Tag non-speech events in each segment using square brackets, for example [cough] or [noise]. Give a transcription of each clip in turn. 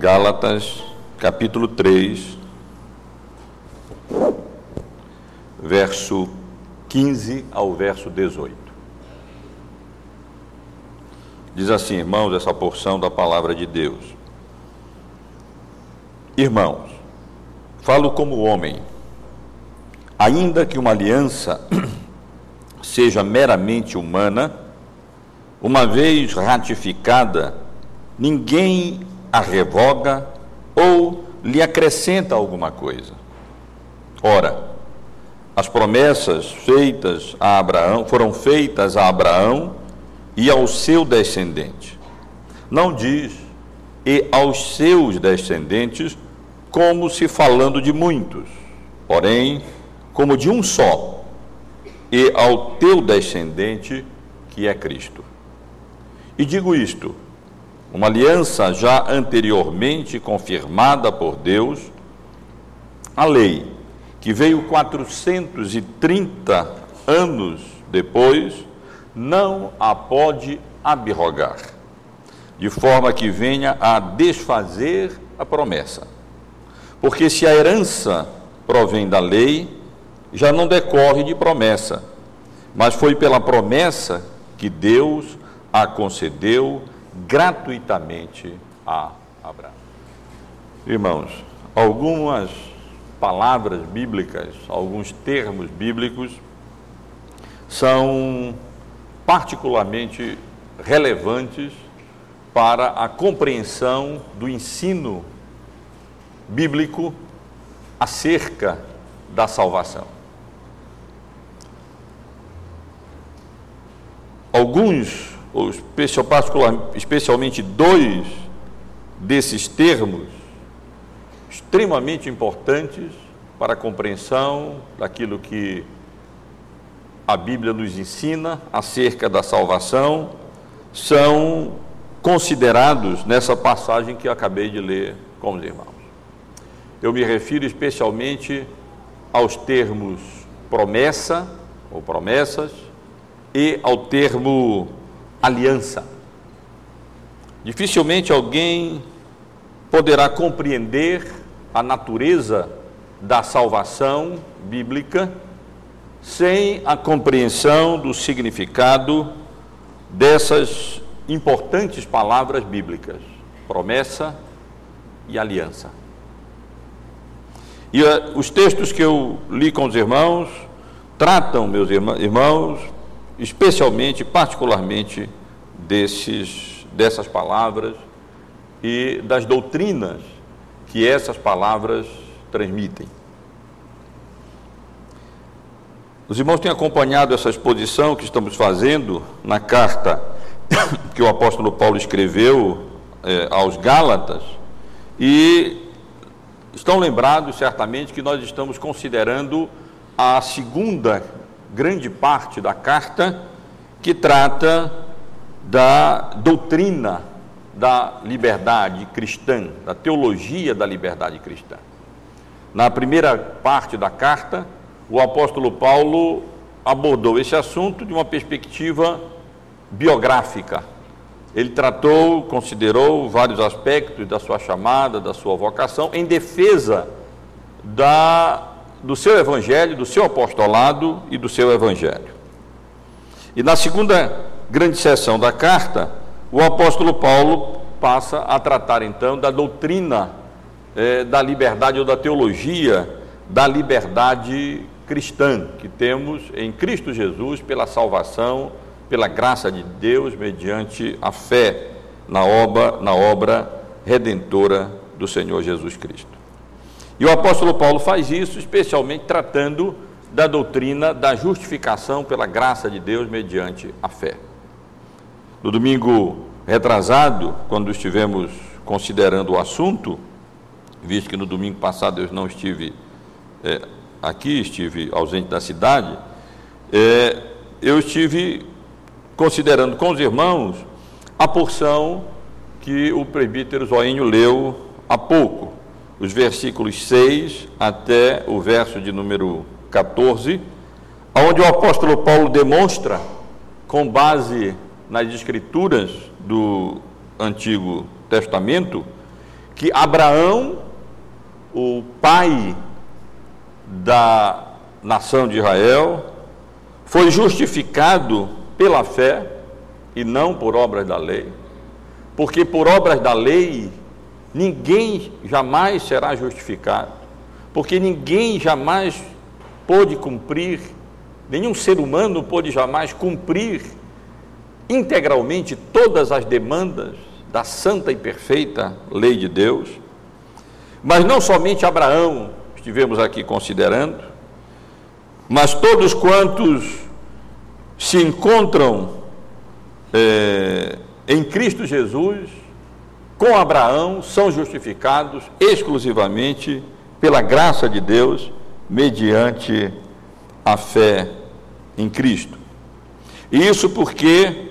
Gálatas, capítulo 3, verso 15 ao verso 18. Diz assim, irmãos, essa porção da palavra de Deus. Irmãos, falo como homem, ainda que uma aliança [clears throat] seja meramente humana, uma vez ratificada, ninguém a revoga ou lhe acrescenta alguma coisa. Ora, as promessas feitas a Abraão foram feitas a Abraão e ao seu descendente. Não diz e aos seus descendentes, como se falando de muitos, porém, como de um só, e ao teu descendente, que é Cristo. E digo isto: uma aliança já anteriormente confirmada por Deus, a lei, que veio 430 anos depois, não a pode abrogar, de forma que venha a desfazer a promessa. Porque se a herança provém da lei, já não decorre de promessa, mas foi pela promessa que Deus a concedeu gratuitamente a Abraão. Irmãos, algumas palavras bíblicas, alguns termos bíblicos são particularmente relevantes para a compreensão do ensino bíblico acerca da salvação. Alguns especial, especialmente dois desses termos extremamente importantes para a compreensão daquilo que a Bíblia nos ensina acerca da salvação, são considerados nessa passagem que eu acabei de ler com os irmãos. Eu me refiro especialmente aos termos promessa ou promessas e ao termo aliança. Dificilmente alguém poderá compreender a natureza da salvação bíblica sem a compreensão do significado dessas importantes palavras bíblicas: promessa e aliança. E uh, os textos que eu li com os irmãos tratam, meus irmãos, especialmente, particularmente, desses, dessas palavras e das doutrinas que essas palavras transmitem. Os irmãos têm acompanhado essa exposição que estamos fazendo na carta [coughs] que o apóstolo Paulo escreveu eh, aos Gálatas e estão lembrados certamente que nós estamos considerando a segunda grande parte da carta que trata da doutrina da liberdade cristã, da teologia da liberdade cristã. Na primeira parte da carta, o apóstolo Paulo abordou esse assunto de uma perspectiva biográfica. Ele tratou, considerou vários aspectos da sua chamada, da sua vocação, em defesa da do seu evangelho, do seu apostolado e do seu evangelho. E na segunda grande sessão da carta, o apóstolo Paulo passa a tratar então da doutrina eh, da liberdade ou da teologia da liberdade cristã que temos em Cristo Jesus pela salvação, pela graça de Deus, mediante a fé na obra, na obra redentora do Senhor Jesus Cristo. E o apóstolo Paulo faz isso especialmente tratando da doutrina da justificação pela graça de Deus mediante a fé. No domingo retrasado, quando estivemos considerando o assunto, visto que no domingo passado eu não estive é, aqui, estive ausente da cidade, é, eu estive considerando com os irmãos a porção que o presbítero Zoinho leu há pouco, os versículos 6 até o verso de número 14, onde o apóstolo Paulo demonstra, com base nas escrituras do Antigo Testamento, que Abraão, o pai da nação de Israel, foi justificado pela fé e não por obras da lei, porque por obras da lei ninguém jamais será justificado, porque ninguém jamais pôde cumprir, nenhum ser humano pôde jamais cumprir integralmente todas as demandas da santa e perfeita lei de Deus. Mas não somente Abraão estivemos aqui considerando, mas todos quantos se encontram é, em Cristo Jesus, com Abraão, são justificados exclusivamente pela graça de Deus, mediante a fé em Cristo. E isso porque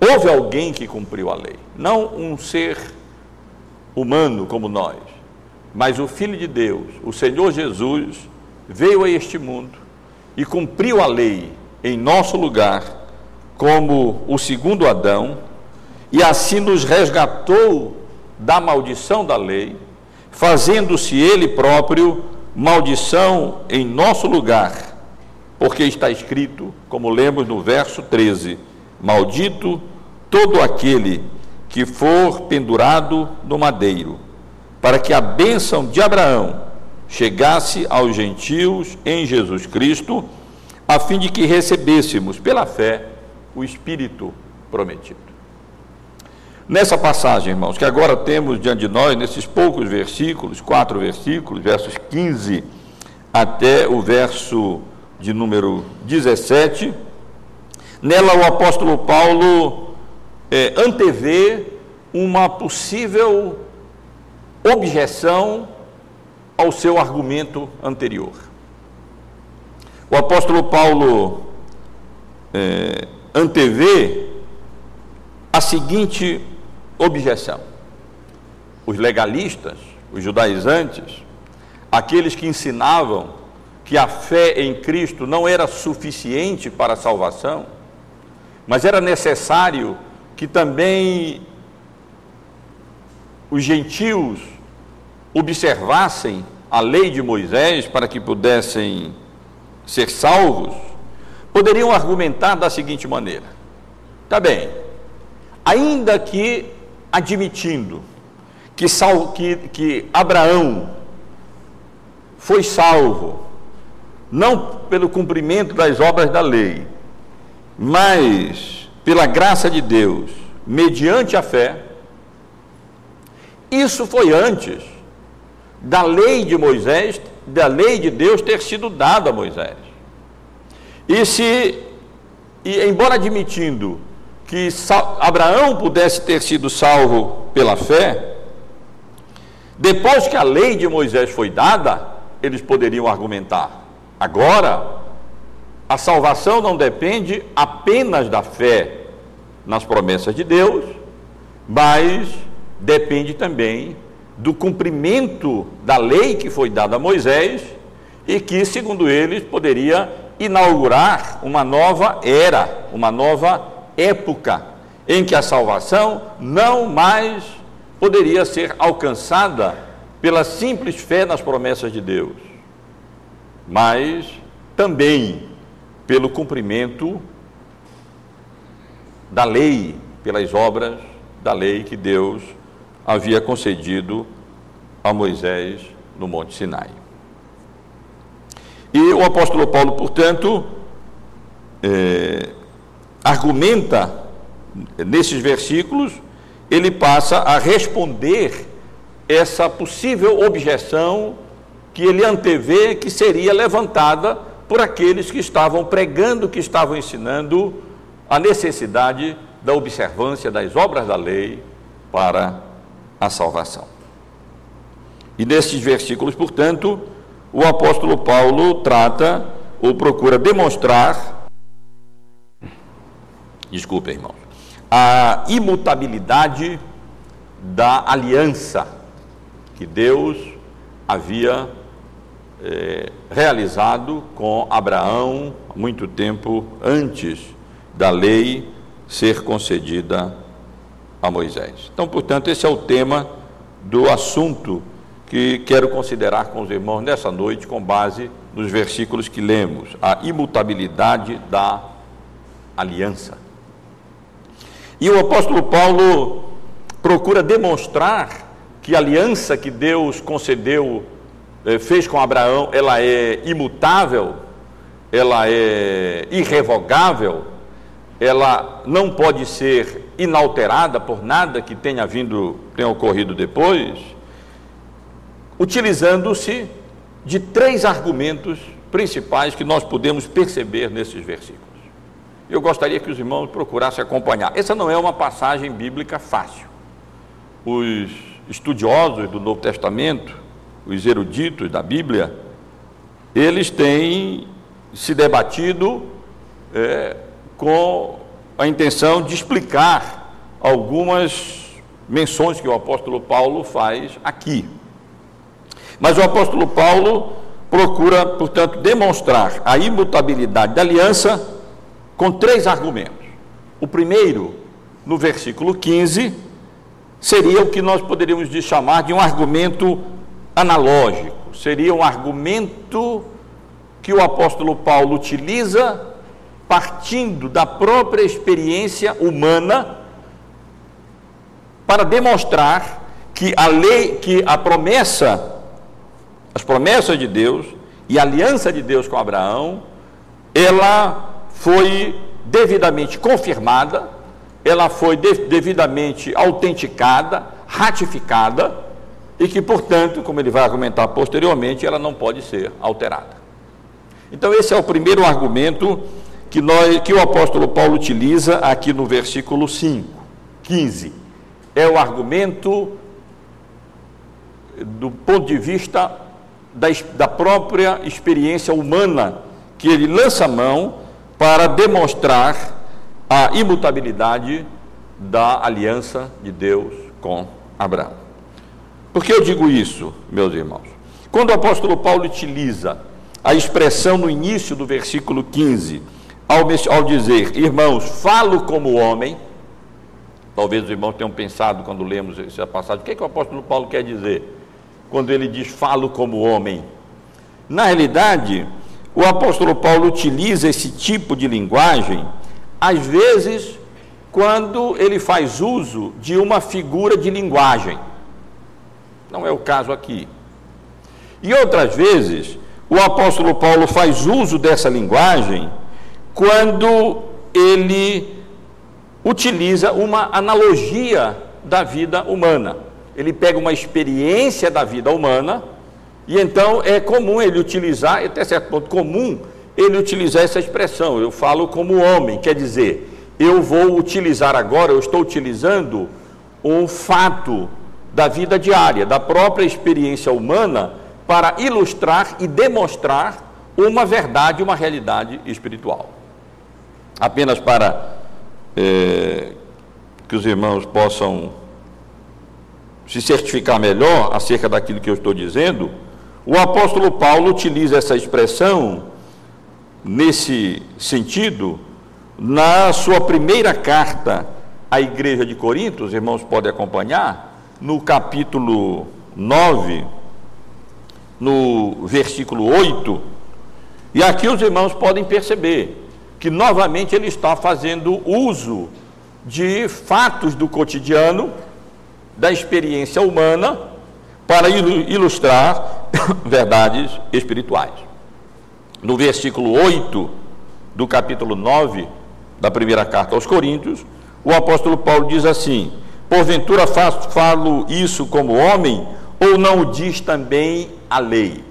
houve alguém que cumpriu a lei, não um ser humano como nós, mas o Filho de Deus, o Senhor Jesus, veio a este mundo e cumpriu a lei em nosso lugar, como o segundo Adão, e assim nos resgatou da maldição da lei, fazendo-se ele próprio maldição em nosso lugar, porque está escrito, como lemos no verso 13: Maldito todo aquele que for pendurado no madeiro para que a bênção de Abraão chegasse aos gentios em Jesus Cristo, a fim de que recebêssemos pela fé o Espírito prometido. Nessa passagem, irmãos, que agora temos diante de nós, nesses poucos versículos, quatro versículos, versos 15 até o verso de número 17, nela o apóstolo Paulo é, antevê uma possível objeção ao seu argumento anterior. O apóstolo Paulo é, antevê a seguinte objeção: os legalistas, os judaizantes, aqueles que ensinavam que a fé em Cristo não era suficiente para a salvação, mas era necessário que também os gentios observassem a lei de Moisés para que pudessem ser salvos, poderiam argumentar da seguinte maneira: tá bem, ainda que admitindo que, que, que Abraão foi salvo, não pelo cumprimento das obras da lei, mas pela graça de Deus, mediante a fé, isso foi antes da lei de Moisés, da lei de Deus ter sido dada a Moisés. E se, e embora admitindo que Abraão pudesse ter sido salvo pela fé, depois que a lei de Moisés foi dada, eles poderiam argumentar: agora, a salvação não depende apenas da fé nas promessas de Deus, mas depende também do cumprimento da lei que foi dada a Moisés e que, segundo eles, poderia inaugurar uma nova era, uma nova época, em que a salvação não mais poderia ser alcançada pela simples fé nas promessas de Deus, mas também pelo cumprimento da lei, pelas obras da lei que Deus havia concedido a Moisés no Monte Sinai. E o apóstolo Paulo, portanto, é, argumenta nesses versículos, ele passa a responder essa possível objeção que ele antevê que seria levantada por aqueles que estavam pregando, que estavam ensinando a necessidade da observância das obras da lei para a salvação. E nesses versículos, portanto, o apóstolo Paulo trata ou procura demonstrar, desculpe, irmãos, a imutabilidade da aliança que Deus havia é, realizado com Abraão muito tempo antes da lei ser concedida a Moisés. Então, portanto, esse é o tema do assunto que quero considerar com os irmãos nessa noite, com base nos versículos que lemos, a imutabilidade da aliança. E o apóstolo Paulo procura demonstrar que a aliança que Deus concedeu, eh, fez com Abraão, ela é imutável, ela é irrevogável, ela não pode ser inalterada por nada que tenha vindo, tenha ocorrido depois, utilizando-se de três argumentos principais que nós podemos perceber nesses versículos. Eu gostaria que os irmãos procurassem acompanhar. Essa não é uma passagem bíblica fácil. Os estudiosos do Novo Testamento, os eruditos da Bíblia, eles têm se debatido é, com a intenção de explicar algumas menções que o apóstolo Paulo faz aqui. Mas o apóstolo Paulo procura, portanto, demonstrar a imutabilidade da aliança com três argumentos. O primeiro, no versículo 15, seria o que nós poderíamos chamar de um argumento analógico, seria um argumento que o apóstolo Paulo utiliza partindo da própria experiência humana para demonstrar que a lei, que a promessa, as promessas de Deus e a aliança de Deus com Abraão, ela foi devidamente confirmada, ela foi devidamente autenticada, ratificada e que, portanto, como ele vai argumentar posteriormente, ela não pode ser alterada. Então, esse é o primeiro argumento que, nós, que o apóstolo Paulo utiliza aqui no versículo 5, 15. É o argumento do ponto de vista da, da própria experiência humana, que ele lança mão para demonstrar a imutabilidade da aliança de Deus com Abraão. Por que eu digo isso, meus irmãos? Quando o apóstolo Paulo utiliza a expressão no início do versículo 15, ao, ao dizer, irmãos, falo como homem, talvez os irmãos tenham pensado quando lemos essa passagem, o que, é que o apóstolo Paulo quer dizer quando ele diz falo como homem? Na realidade, o apóstolo Paulo utiliza esse tipo de linguagem, às vezes, quando ele faz uso de uma figura de linguagem. Não é o caso aqui. E outras vezes, o apóstolo Paulo faz uso dessa linguagem quando ele utiliza uma analogia da vida humana. Ele pega uma experiência da vida humana e então é comum ele utilizar, até certo ponto comum, ele utilizar essa expressão, eu falo como homem, quer dizer, eu vou utilizar agora, eu estou utilizando um fato da vida diária, da própria experiência humana, para ilustrar e demonstrar uma verdade, uma realidade espiritual. Apenas para é, que os irmãos possam se certificar melhor acerca daquilo que eu estou dizendo, o apóstolo Paulo utiliza essa expressão nesse sentido na sua primeira carta à igreja de Corinto, os irmãos podem acompanhar, no capítulo 9, no versículo 8, e aqui os irmãos podem perceber que novamente ele está fazendo uso de fatos do cotidiano, da experiência humana, para ilustrar [coughs] verdades espirituais. No versículo 8 do capítulo 9 da primeira carta aos Coríntios, o apóstolo Paulo diz assim: Porventura falo isso como homem, ou não o diz também a lei?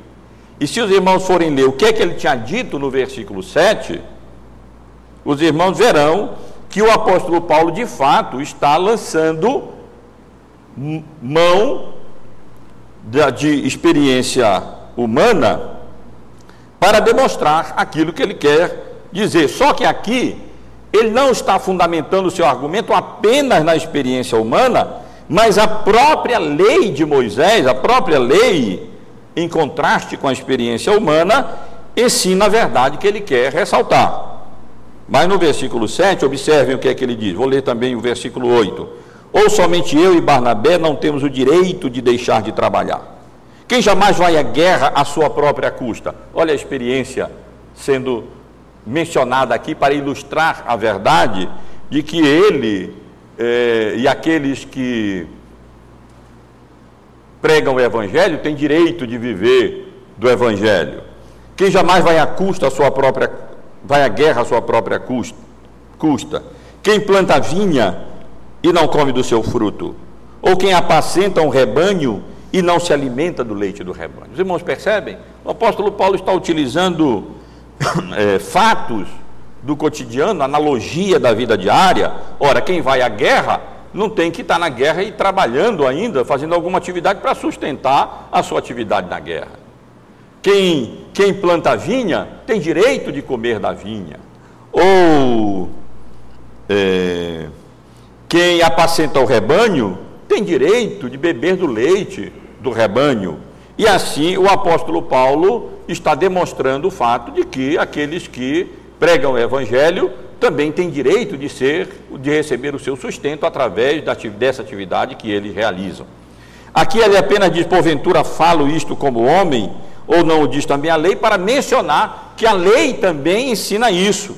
E se os irmãos forem ler o que é que ele tinha dito no versículo 7, os irmãos verão que o apóstolo Paulo de fato está lançando mão de experiência humana para demonstrar aquilo que ele quer dizer. Só que aqui ele não está fundamentando o seu argumento apenas na experiência humana, mas a própria lei de Moisés, a própria lei, em contraste com a experiência humana, ensina a verdade que ele quer ressaltar. Mas no versículo 7, observem o que é que ele diz. Vou ler também o versículo 8. Ou somente eu e Barnabé não temos o direito de deixar de trabalhar? Quem jamais vai à guerra à sua própria custa? Olha a experiência sendo mencionada aqui para ilustrar a verdade de que ele eh, e aqueles que pregam o Evangelho têm direito de viver do Evangelho. Quem jamais vai à custa sua própria, vai à guerra à sua própria custa, custa. Quem planta vinha e não come do seu fruto, ou quem apacenta um rebanho e não se alimenta do leite do rebanho. Os irmãos percebem? O apóstolo Paulo está utilizando é, [coughs] fatos do cotidiano, analogia da vida diária. Ora, quem vai à guerra não tem que estar na guerra e trabalhando ainda, fazendo alguma atividade para sustentar a sua atividade na guerra. Quem, quem planta vinha tem direito de comer da vinha. Ou é, quem apacenta o rebanho tem direito de beber do leite do rebanho. E assim o apóstolo Paulo está demonstrando o fato de que aqueles que pregam o evangelho também têm direito de ser, de receber o seu sustento através dessa atividade que eles realizam. Aqui ele apenas diz, porventura falo isto como homem, ou não o diz também a lei, para mencionar que a lei também ensina isso,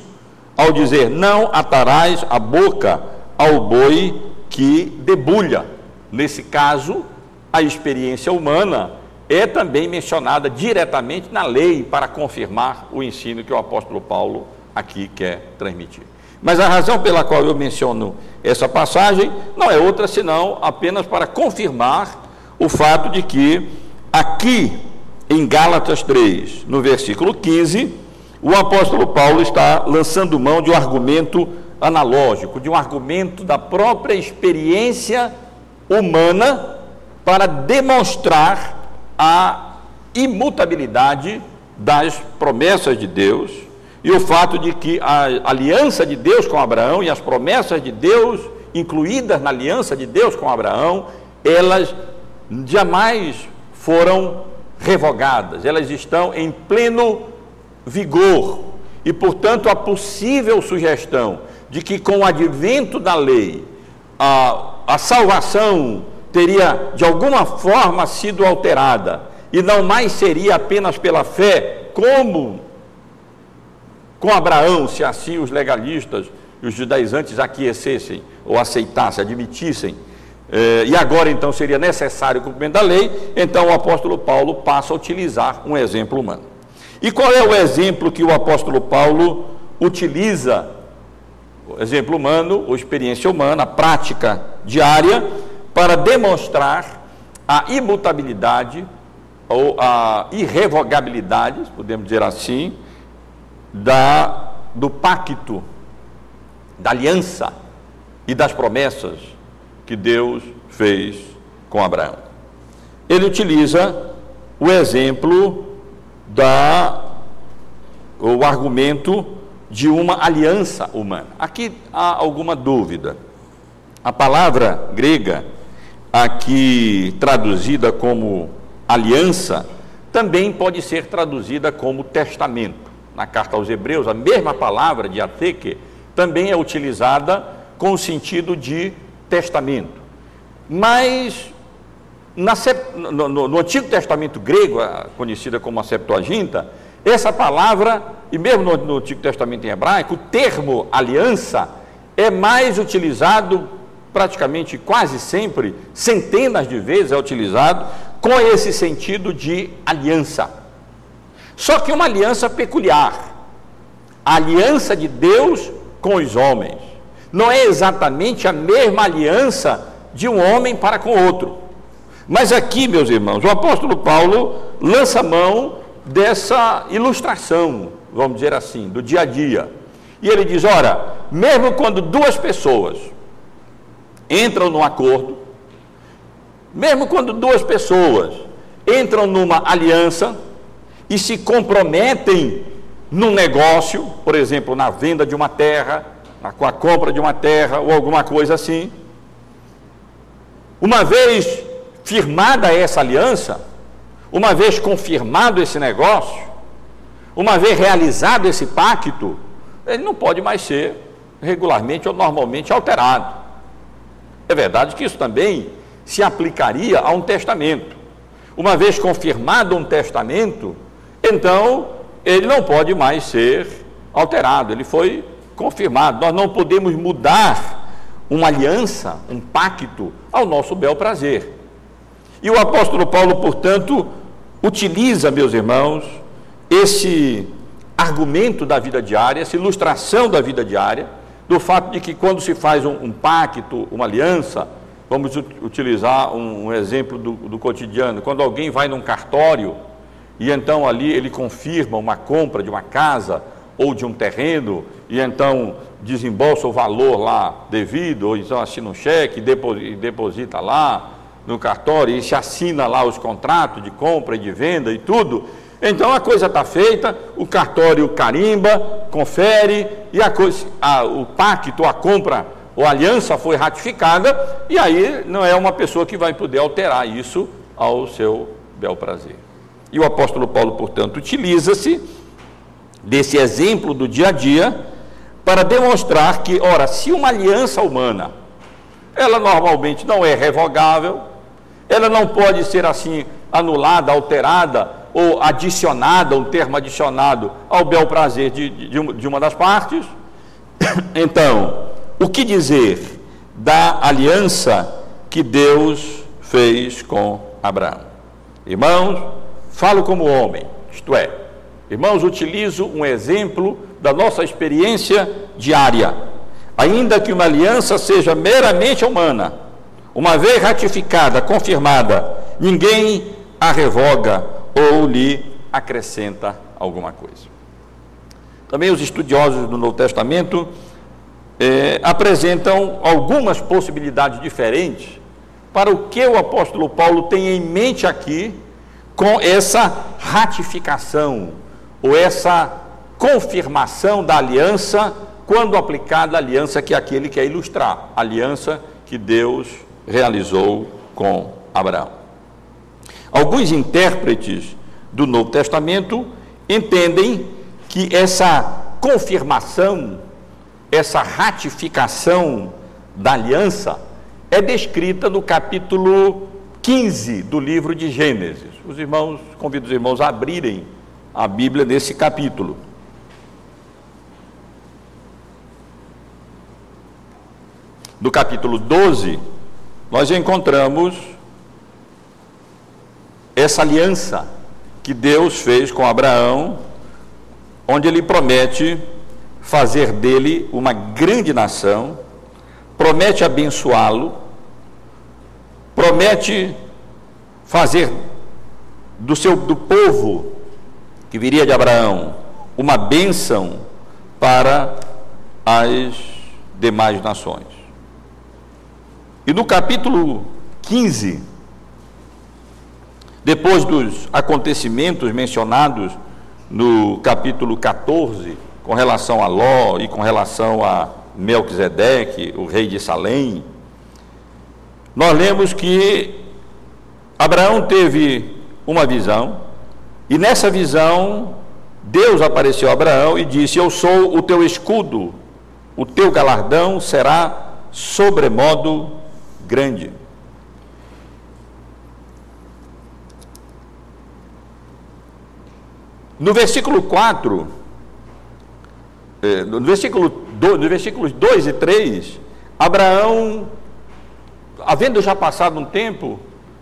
ao dizer, não atarás a boca ao boi que debulha. Nesse caso, a experiência humana é também mencionada diretamente na lei para confirmar o ensino que o apóstolo Paulo aqui quer transmitir. Mas a razão pela qual eu menciono essa passagem não é outra senão apenas para confirmar o fato de que aqui em Gálatas 3, no versículo 15, o apóstolo Paulo está lançando mão de um argumento analógico, de um argumento da própria experiência humana para demonstrar a imutabilidade das promessas de Deus e o fato de que a aliança de Deus com Abraão e as promessas de Deus incluídas na aliança de Deus com Abraão, elas jamais foram revogadas, elas estão em pleno vigor. E, portanto, a possível sugestão de que com o advento da lei a, a salvação teria de alguma forma sido alterada e não mais seria apenas pela fé, como com Abraão, se assim os legalistas e os judaizantes aquecessem ou aceitassem, admitissem, eh, e agora então seria necessário o cumprimento da lei, então o apóstolo Paulo passa a utilizar um exemplo humano. E qual é o exemplo que o apóstolo Paulo utiliza? Exemplo humano, ou experiência humana, prática diária, para demonstrar a imutabilidade ou a irrevogabilidade, podemos dizer assim, da, do pacto, da aliança e das promessas que Deus fez com Abraão. Ele utiliza o exemplo da o argumento de uma aliança humana. Aqui há alguma dúvida. A palavra grega aqui traduzida como aliança, também pode ser traduzida como testamento. Na carta aos Hebreus, a mesma palavra de ateque também é utilizada com o sentido de testamento. Mas na, no, no, Antigo Testamento grego, conhecida como a Septuaginta, essa palavra, e mesmo no, no Antigo Testamento em hebraico, o termo aliança é mais utilizado praticamente quase sempre, centenas de vezes é utilizado com esse sentido de aliança. Só que uma aliança peculiar. A aliança de Deus com os homens. Não é exatamente a mesma aliança de um homem para com outro. Mas aqui, meus irmãos, o apóstolo Paulo lança mão dessa ilustração, vamos dizer assim, do dia a dia. E ele diz: ora, mesmo quando duas pessoas entram num acordo, mesmo quando duas pessoas entram numa aliança e se comprometem num negócio, por exemplo, na venda de uma terra, com a compra de uma terra ou alguma coisa assim, uma vez firmada essa aliança, uma vez confirmado esse negócio, uma vez realizado esse pacto, ele não pode mais ser regularmente ou normalmente alterado. É verdade que isso também se aplicaria a um testamento. Uma vez confirmado um testamento, então ele não pode mais ser alterado, ele foi confirmado. Nós não podemos mudar uma aliança, um pacto, ao nosso bel prazer. E o apóstolo Paulo, portanto, utiliza, meus irmãos, esse argumento da vida diária, essa ilustração da vida diária, do fato de que quando se faz um, um pacto, uma aliança, vamos utilizar um, um exemplo do, do cotidiano, quando alguém vai num cartório e então ali ele confirma uma compra de uma casa ou de um terreno, e então desembolsa o valor lá devido, ou então assina um cheque e deposita lá no cartório, e se assina lá os contratos de compra e de venda e tudo. Então a coisa está feita, o cartório carimba, confere, e a coisa, a, o pacto, a compra ou aliança foi ratificada, e aí não é uma pessoa que vai poder alterar isso ao seu bel prazer. E o apóstolo Paulo, portanto, utiliza-se desse exemplo do dia a dia para demonstrar que, ora, se uma aliança humana, ela normalmente não é revogável, ela não pode ser assim anulada, alterada ou adicionada, um termo adicionado ao bel prazer de, de, de uma das partes. [coughs] Então, o que dizer da aliança que Deus fez com Abraão? Irmãos, falo como homem, isto é, irmãos, utilizo um exemplo da nossa experiência diária. Ainda que uma aliança seja meramente humana, uma vez ratificada, confirmada, ninguém a revoga ou lhe acrescenta alguma coisa. Também os estudiosos do Novo Testamento eh, apresentam algumas possibilidades diferentes para o que o apóstolo Paulo tem em mente aqui com essa ratificação ou essa confirmação da aliança quando aplicada a aliança que aquele quer ilustrar, a aliança que Deus realizou com Abraão. Alguns intérpretes do Novo Testamento entendem que essa confirmação, essa ratificação da aliança é descrita no capítulo 15 do livro de Gênesis. Os irmãos, convido os irmãos a abrirem a Bíblia nesse capítulo. No capítulo 12, nós encontramos essa aliança que Deus fez com Abraão, onde ele promete fazer dele uma grande nação, promete abençoá-lo, promete fazer do seu do povo que viria de Abraão uma bênção para as demais nações. E no capítulo 15, depois dos acontecimentos mencionados no capítulo 14, com relação a Ló e com relação a Melquisedeque, o rei de Salém, nós lemos que Abraão teve uma visão, e nessa visão, Deus apareceu a Abraão e disse: Eu sou o teu escudo, o teu galardão será sobremodo grande. No versículo 4, eh, no versículo 2, no versículos 2 e 3, Abraão, havendo já passado um tempo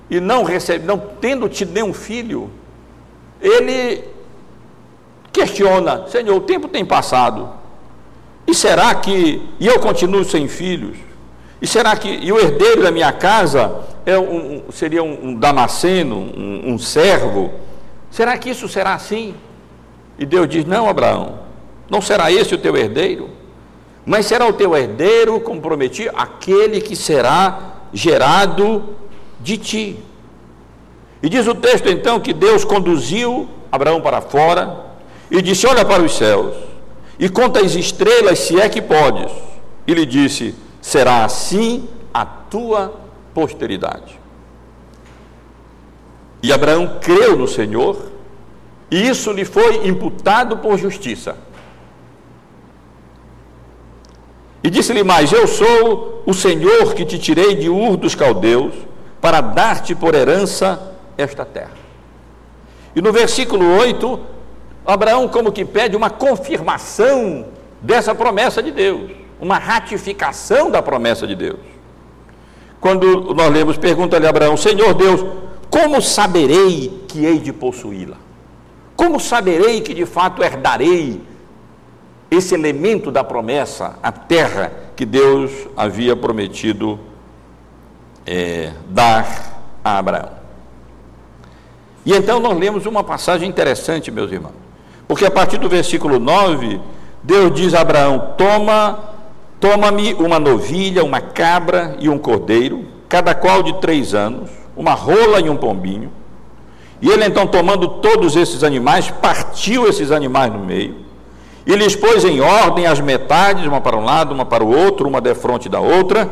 e não recebe, não tendo tido nenhum filho, ele questiona: Senhor, o tempo tem passado, e será que e eu continuo sem filhos? E será que e o herdeiro da minha casa é um, seria um, um damasceno, um, um servo? Será que isso será assim? E Deus diz: Não, Abraão, não será esse o teu herdeiro, mas será o teu herdeiro, como prometi, aquele que será gerado de ti. E diz o texto então que Deus conduziu Abraão para fora e disse: Olha para os céus e conta as estrelas, se é que podes. E lhe disse: Será assim a tua posteridade. E Abraão creu no Senhor e isso lhe foi imputado por justiça. E disse-lhe mais: Eu sou o Senhor que te tirei de Ur dos caldeus, para dar-te por herança esta terra. E no versículo 8, Abraão como que pede uma confirmação dessa promessa de Deus, uma ratificação da promessa de Deus. Quando nós lemos, pergunta-lhe Abraão: Senhor Deus, como saberei que hei de possuí-la? Como saberei que de fato herdarei esse elemento da promessa, a terra que Deus havia prometido é, dar a Abraão? E então nós lemos uma passagem interessante, meus irmãos, porque a partir do versículo 9, Deus diz a Abraão: Toma Toma-me uma novilha, uma cabra e um cordeiro, cada qual de três anos, uma rola e um pombinho. E ele então, tomando todos esses animais, partiu esses animais no meio, e lhes pôs em ordem as metades, uma para um lado, uma para o outro, uma defronte da outra,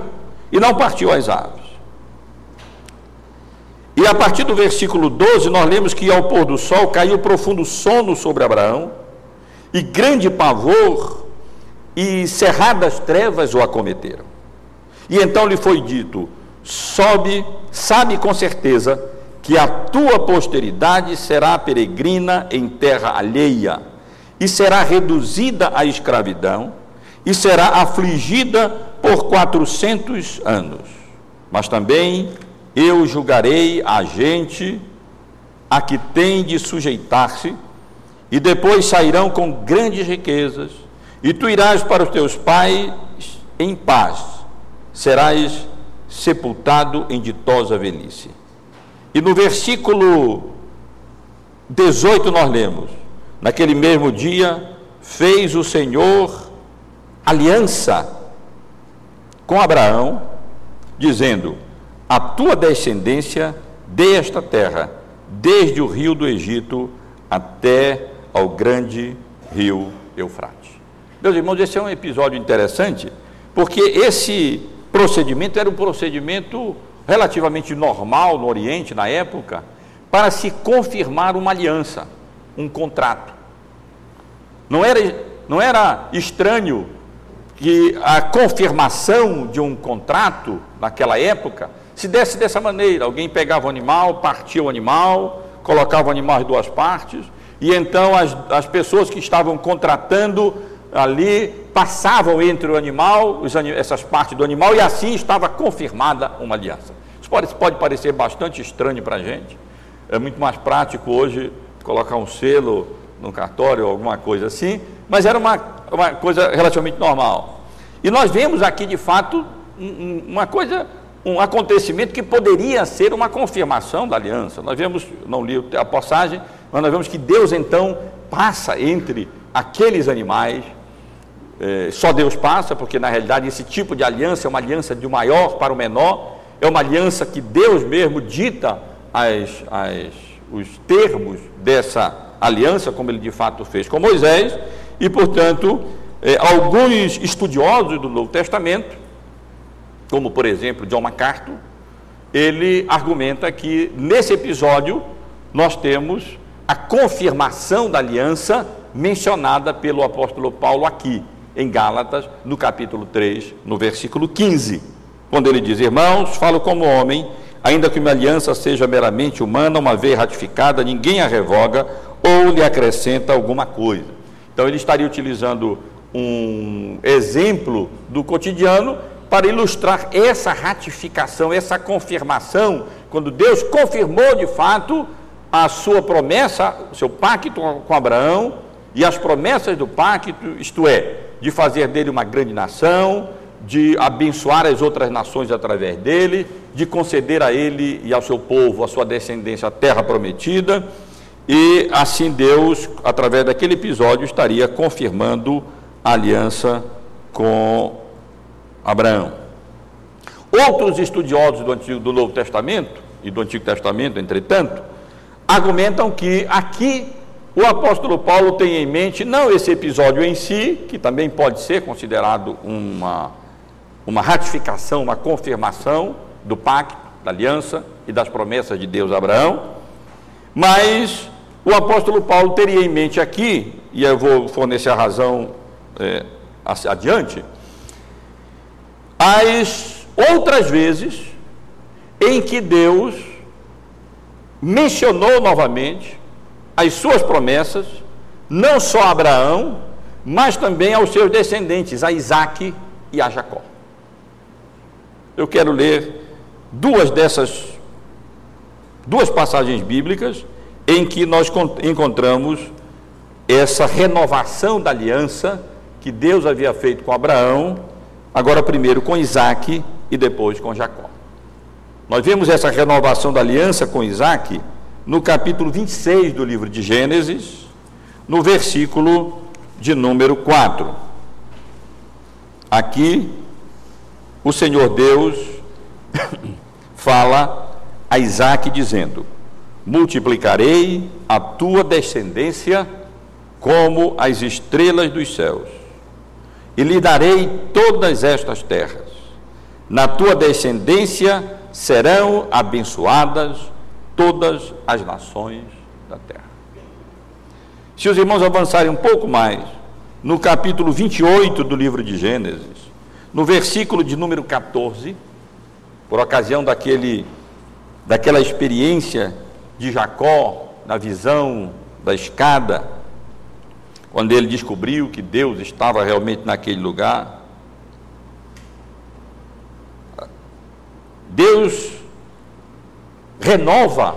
e não partiu as aves. E a partir do versículo 12, nós lemos que ao pôr do sol caiu profundo sono sobre Abraão, e grande pavor e cerradas trevas o acometeram. E então lhe foi dito: sobe, sabe com certeza que a tua posteridade será peregrina em terra alheia, e será reduzida à escravidão, e será afligida por quatrocentos anos. Mas também eu julgarei a gente a que tem de sujeitar-se, e depois sairão com grandes riquezas e tu irás para os teus pais em paz, serás sepultado em ditosa velhice. E no versículo 18 nós lemos: Naquele mesmo dia fez o Senhor aliança com Abraão, dizendo: A tua descendência dê esta terra, desde o rio do Egito até ao grande rio Eufrates. Meus irmãos, esse é um episódio interessante, porque esse procedimento era um procedimento relativamente normal no Oriente, na época, para se confirmar uma aliança, um contrato. Não era, não era estranho que a confirmação de um contrato, naquela época, se desse dessa maneira: alguém pegava o animal, partia o animal, colocava o animal as duas partes, e então as, as pessoas que estavam contratando ali passavam entre o animal, essas partes do animal, e assim estava confirmada uma aliança. Isso pode, pode parecer bastante estranho para a gente. É muito mais prático hoje colocar um selo no cartório ou alguma coisa assim, mas era uma, uma coisa relativamente normal. E nós vemos aqui, de fato, uma coisa, um acontecimento que poderia ser uma confirmação da aliança. Nós vemos, não li a passagem, mas nós vemos que Deus então passa entre aqueles animais é, só Deus passa, porque na realidade esse tipo de aliança é uma aliança de maior para o menor, é uma aliança que Deus mesmo dita as, as, os termos dessa aliança, como ele de fato fez com Moisés, e portanto, é, alguns estudiosos do Novo Testamento, como por exemplo John MacArthur, ele argumenta que nesse episódio nós temos a confirmação da aliança mencionada pelo apóstolo Paulo aqui em Gálatas, no capítulo 3, no versículo 15, quando ele diz: Irmãos, falo como homem, ainda que uma aliança seja meramente humana, uma vez ratificada, ninguém a revoga ou lhe acrescenta alguma coisa. Então, ele estaria utilizando um exemplo do cotidiano para ilustrar essa ratificação, essa confirmação, quando Deus confirmou de fato a sua promessa, o seu pacto com Abraão e as promessas do pacto, isto é, de fazer dele uma grande nação, de abençoar as outras nações através dele, de conceder a ele e ao seu povo, a sua descendência, a terra prometida, e assim Deus, através daquele episódio, estaria confirmando a aliança com Abraão. Outros estudiosos do, Antigo, do Novo Testamento e do Antigo Testamento, entretanto, argumentam que aqui o apóstolo Paulo tem em mente não esse episódio em si, que também pode ser considerado uma, uma ratificação, uma confirmação do pacto, da aliança e das promessas de Deus a Abraão, mas o apóstolo Paulo teria em mente aqui, e eu vou fornecer a razão é, adiante, as outras vezes em que Deus mencionou novamente as suas promessas, não só a Abraão, mas também aos seus descendentes, a Isaac e a Jacó. Eu quero ler duas dessas duas passagens bíblicas em que nós encontramos essa renovação da aliança que Deus havia feito com Abraão, agora primeiro com Isaac e depois com Jacó. Nós vemos essa renovação da aliança com Isaac no capítulo 26 do livro de Gênesis, no versículo de número 4. Aqui, o Senhor Deus [coughs] fala a Isaac dizendo: Multiplicarei a tua descendência como as estrelas dos céus, e lhe darei todas estas terras. Na tua descendência serão abençoadas todas as nações da terra. Se os irmãos avançarem um pouco mais, no capítulo 28 do livro de Gênesis, no versículo de número 14, por ocasião daquele, daquela experiência de Jacó, na visão da escada, quando ele descobriu que Deus estava realmente naquele lugar. Deus renova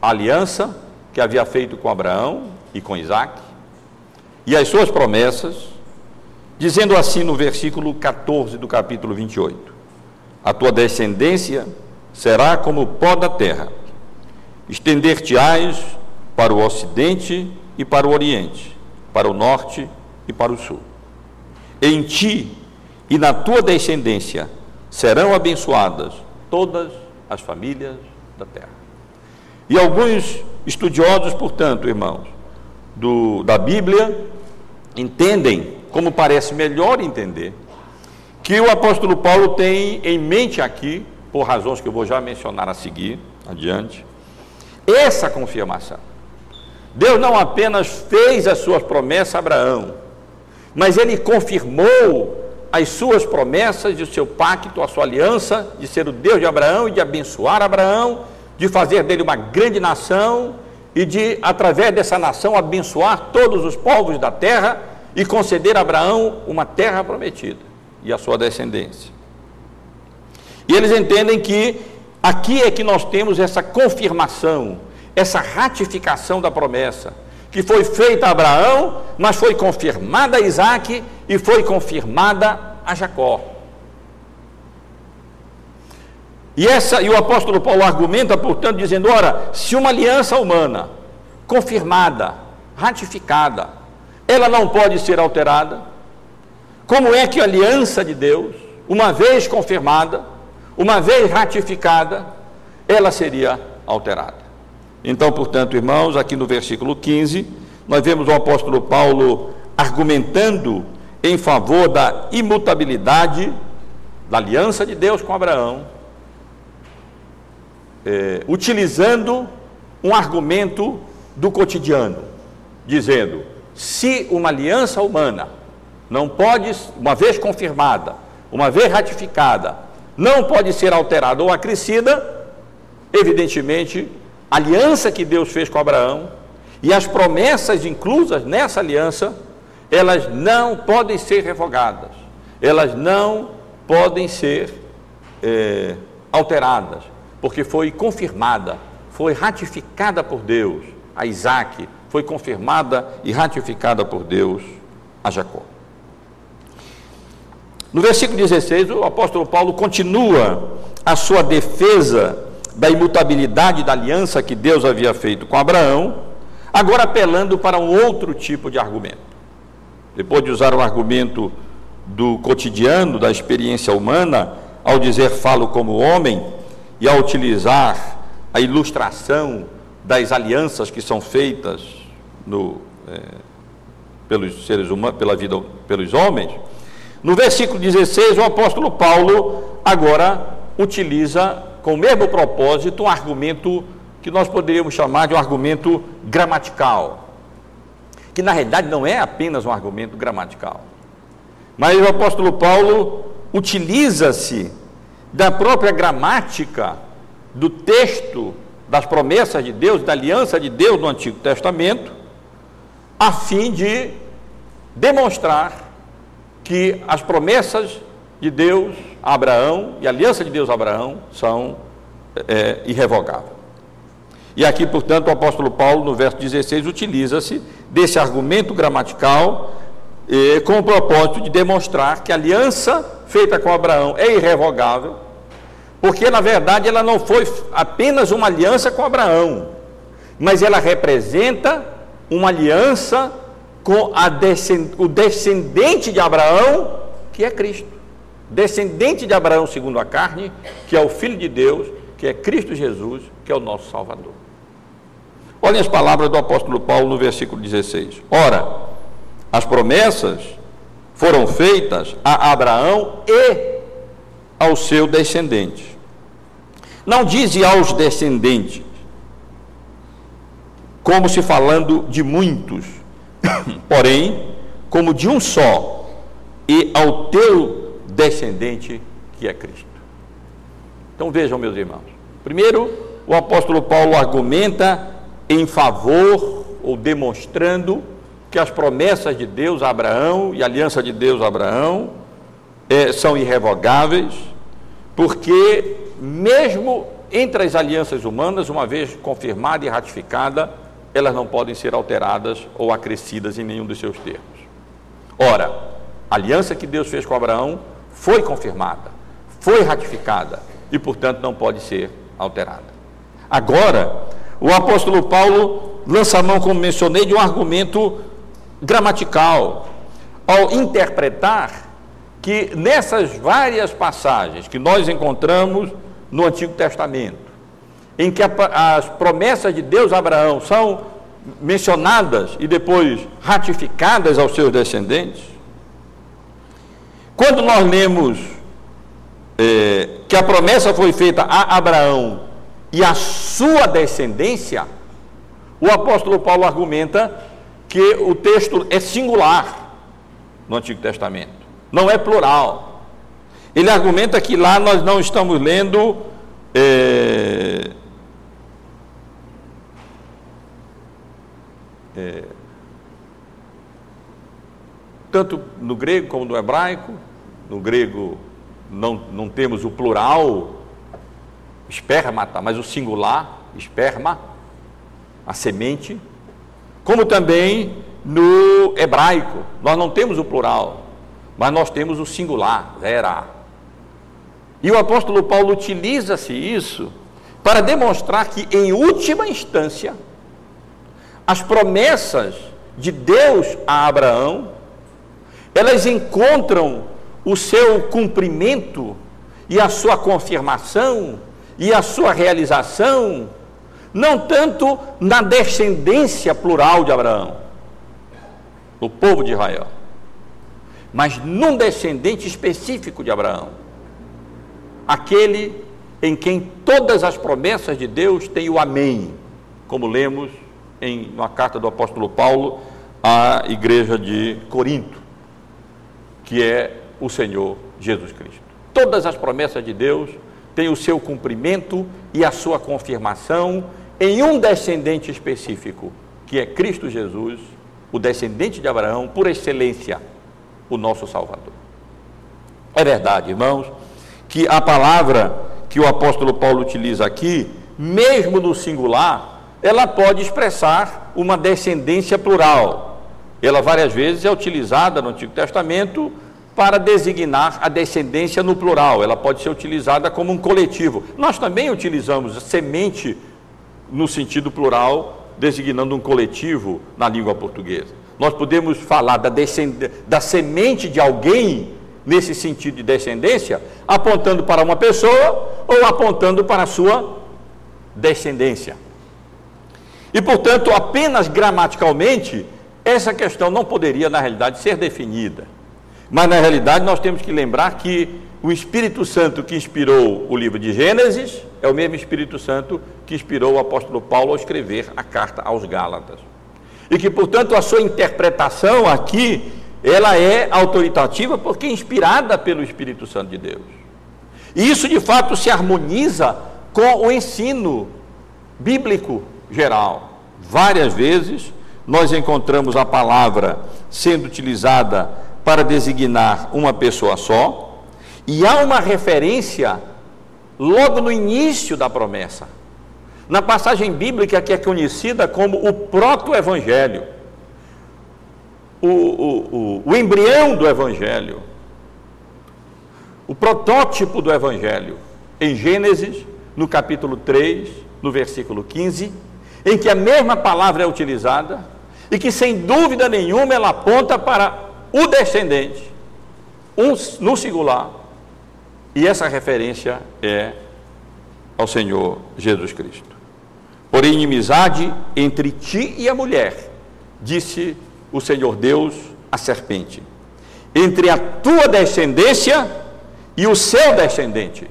a aliança que havia feito com Abraão e com Isaac e as suas promessas, dizendo assim no versículo 14 do capítulo 28: A tua descendência será como o pó da terra, estender-te-ás para o ocidente e para o oriente para o norte e para o sul. Em ti e na tua descendência serão abençoadas todas as famílias da terra. E alguns estudiosos, portanto, irmãos, do, da Bíblia, entendem, como parece melhor entender, que o apóstolo Paulo tem em mente aqui, por razões que eu vou já mencionar a seguir, adiante, essa confirmação. Deus não apenas fez as suas promessas a Abraão, mas ele confirmou as suas promessas de seu pacto, a sua aliança de ser o Deus de Abraão e de abençoar Abraão, de fazer dele uma grande nação e de, através dessa nação, abençoar todos os povos da terra e conceder a Abraão uma terra prometida e a sua descendência. E eles entendem que aqui é que nós temos essa confirmação essa ratificação da promessa, que foi feita a Abraão, mas foi confirmada a Isaac e foi confirmada a Jacó. E, essa, e o apóstolo Paulo argumenta, portanto, dizendo: ora, se uma aliança humana confirmada, ratificada, ela não pode ser alterada, como é que a aliança de Deus, uma vez confirmada, uma vez ratificada, ela seria alterada? Então, portanto, irmãos, aqui no versículo 15, nós vemos o apóstolo Paulo argumentando em favor da imutabilidade da aliança de Deus com Abraão, é, utilizando um argumento do cotidiano, dizendo: se uma aliança humana não pode, uma vez confirmada, uma vez ratificada, não pode ser alterada ou acrescida, evidentemente aliança que Deus fez com Abraão e as promessas inclusas nessa aliança, elas não podem ser revogadas, elas não podem ser é, alteradas, porque foi confirmada, foi ratificada por Deus a Isaac, foi confirmada e ratificada por Deus a Jacó. No versículo 16, o apóstolo Paulo continua a sua defesa da imutabilidade da aliança que Deus havia feito com Abraão, agora apelando para um outro tipo de argumento. Depois de usar o argumento do cotidiano, da experiência humana, ao dizer falo como homem, e ao utilizar a ilustração das alianças que são feitas no, é, pelos seres humanos, pela vida, pelos homens, no versículo 16, o apóstolo Paulo agora utiliza com o mesmo propósito, um argumento que nós poderíamos chamar de um argumento gramatical, que na realidade não é apenas um argumento gramatical. Mas o apóstolo Paulo utiliza-se da própria gramática do texto das promessas de Deus, da aliança de Deus no Antigo Testamento, a fim de demonstrar que as promessas de Deus Abraão e a aliança de Deus a Abraão são é, irrevogáveis. E aqui, portanto, o apóstolo Paulo, no verso 16, utiliza-se desse argumento gramatical eh, com o propósito de demonstrar que a aliança feita com Abraão é irrevogável, porque na verdade ela não foi apenas uma aliança com Abraão, mas ela representa uma aliança com descend o descendente de Abraão, que é Cristo. Descendente de Abraão segundo a carne, que é o Filho de Deus, que é Cristo Jesus, que é o nosso Salvador. Olhem as palavras do apóstolo Paulo no versículo 16. Ora, as promessas foram feitas a Abraão e ao seu descendente. Não diz aos descendentes, como se falando de muitos, [coughs] porém, como de um só, e ao teu descendente, que é Cristo. Então vejam, meus irmãos. Primeiro, o apóstolo Paulo argumenta em favor ou demonstrando que as promessas de Deus a Abraão e a aliança de Deus a Abraão é, são irrevogáveis, porque mesmo entre as alianças humanas, uma vez confirmada e ratificada, elas não podem ser alteradas ou acrescidas em nenhum dos seus termos. Ora, a aliança que Deus fez com Abraão foi confirmada, foi ratificada e, portanto, não pode ser alterada. Agora, o apóstolo Paulo lança a mão, como mencionei, de um argumento gramatical, ao interpretar que nessas várias passagens que nós encontramos no Antigo Testamento, em que as promessas de Deus a Abraão são mencionadas e depois ratificadas aos seus descendentes, quando nós lemos é, que a promessa foi feita a Abraão e a sua descendência, o apóstolo Paulo argumenta que o texto é singular no Antigo Testamento, não é plural. Ele argumenta que lá nós não estamos lendo é, é, tanto no grego como no hebraico. No grego não, não temos o plural, esperma, tá, mas o singular, esperma, a semente como também no hebraico, nós não temos o plural, mas nós temos o singular, vera. E o apóstolo Paulo utiliza-se isso para demonstrar que, em última instância, as promessas de Deus a Abraão, elas encontram o seu cumprimento e a sua confirmação e a sua realização não tanto na descendência plural de Abraão, do povo de Israel, mas num descendente específico de Abraão, aquele em quem todas as promessas de Deus têm o Amém, como lemos em uma carta do apóstolo Paulo à igreja de Corinto, que é o Senhor Jesus Cristo. Todas as promessas de Deus têm o seu cumprimento e a sua confirmação em um descendente específico, que é Cristo Jesus, o descendente de Abraão, por excelência, o nosso Salvador. É verdade, irmãos, que a palavra que o apóstolo Paulo utiliza aqui, mesmo no singular, ela pode expressar uma descendência plural. Ela várias vezes é utilizada no Antigo Testamento para designar a descendência no plural. Ela pode ser utilizada como um coletivo. Nós também utilizamos semente no sentido plural, designando um coletivo na língua portuguesa. Nós podemos falar da, da semente de alguém, nesse sentido de descendência, apontando para uma pessoa ou apontando para a sua descendência. E, portanto, apenas gramaticalmente, essa questão não poderia, na realidade, ser definida. Mas, na realidade, nós temos que lembrar que o Espírito Santo que inspirou o livro de Gênesis é o mesmo Espírito Santo que inspirou o apóstolo Paulo ao escrever a carta aos Gálatas. E que, portanto, a sua interpretação aqui ela é autoritativa porque é inspirada pelo Espírito Santo de Deus. E isso de fato se harmoniza com o ensino bíblico geral. Várias vezes nós encontramos a palavra sendo utilizada para designar uma pessoa só, e há uma referência logo no início da promessa, na passagem bíblica que é conhecida como o proto-evangelho, o, o, o, o embrião do evangelho, o protótipo do evangelho, em Gênesis, no capítulo 3, no versículo 15, em que a mesma palavra é utilizada e que, sem dúvida nenhuma, ela aponta para o descendente, um, no singular, e essa referência é ao Senhor Jesus Cristo. Por inimizade entre ti e a mulher, disse o Senhor Deus à serpente, entre a tua descendência e o seu descendente.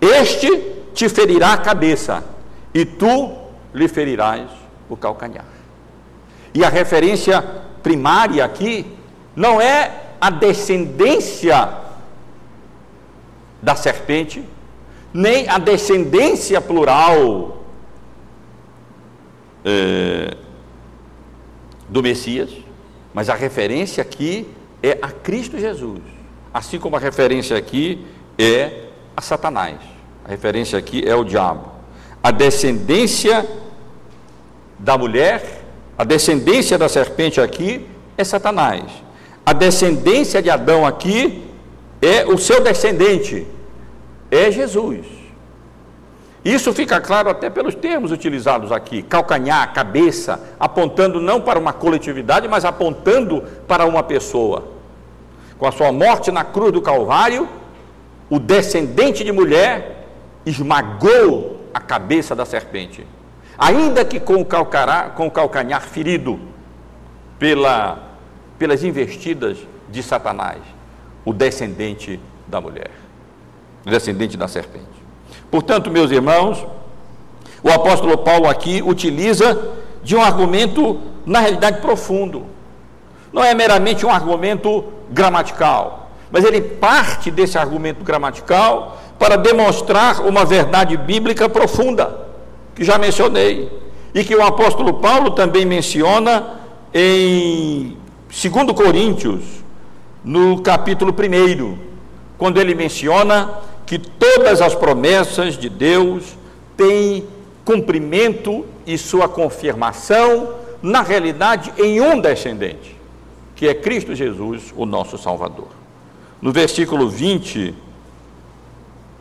Este te ferirá a cabeça, e tu lhe ferirás o calcanhar. E a referência primária aqui não é a descendência da serpente, nem a descendência plural é, do Messias, mas a referência aqui é a Cristo Jesus, assim como a referência aqui é a Satanás. A referência aqui é o diabo. A descendência da mulher, a descendência da serpente aqui é Satanás. A descendência de Adão aqui é o seu descendente, é Jesus. Isso fica claro até pelos termos utilizados aqui: calcanhar, cabeça, apontando não para uma coletividade, mas apontando para uma pessoa. Com a sua morte na cruz do Calvário, o descendente de mulher esmagou a cabeça da serpente, ainda que com o, calcará, com o calcanhar ferido pela pelas investidas de Satanás, o descendente da mulher, o descendente da serpente. Portanto, meus irmãos, o apóstolo Paulo aqui utiliza de um argumento, na realidade, profundo. Não é meramente um argumento gramatical, mas ele parte desse argumento gramatical para demonstrar uma verdade bíblica profunda, que já mencionei, e que o apóstolo Paulo também menciona em Segundo Coríntios, no capítulo 1, quando ele menciona que todas as promessas de Deus têm cumprimento e sua confirmação, na realidade, em um descendente, que é Cristo Jesus, o nosso Salvador. No versículo 20,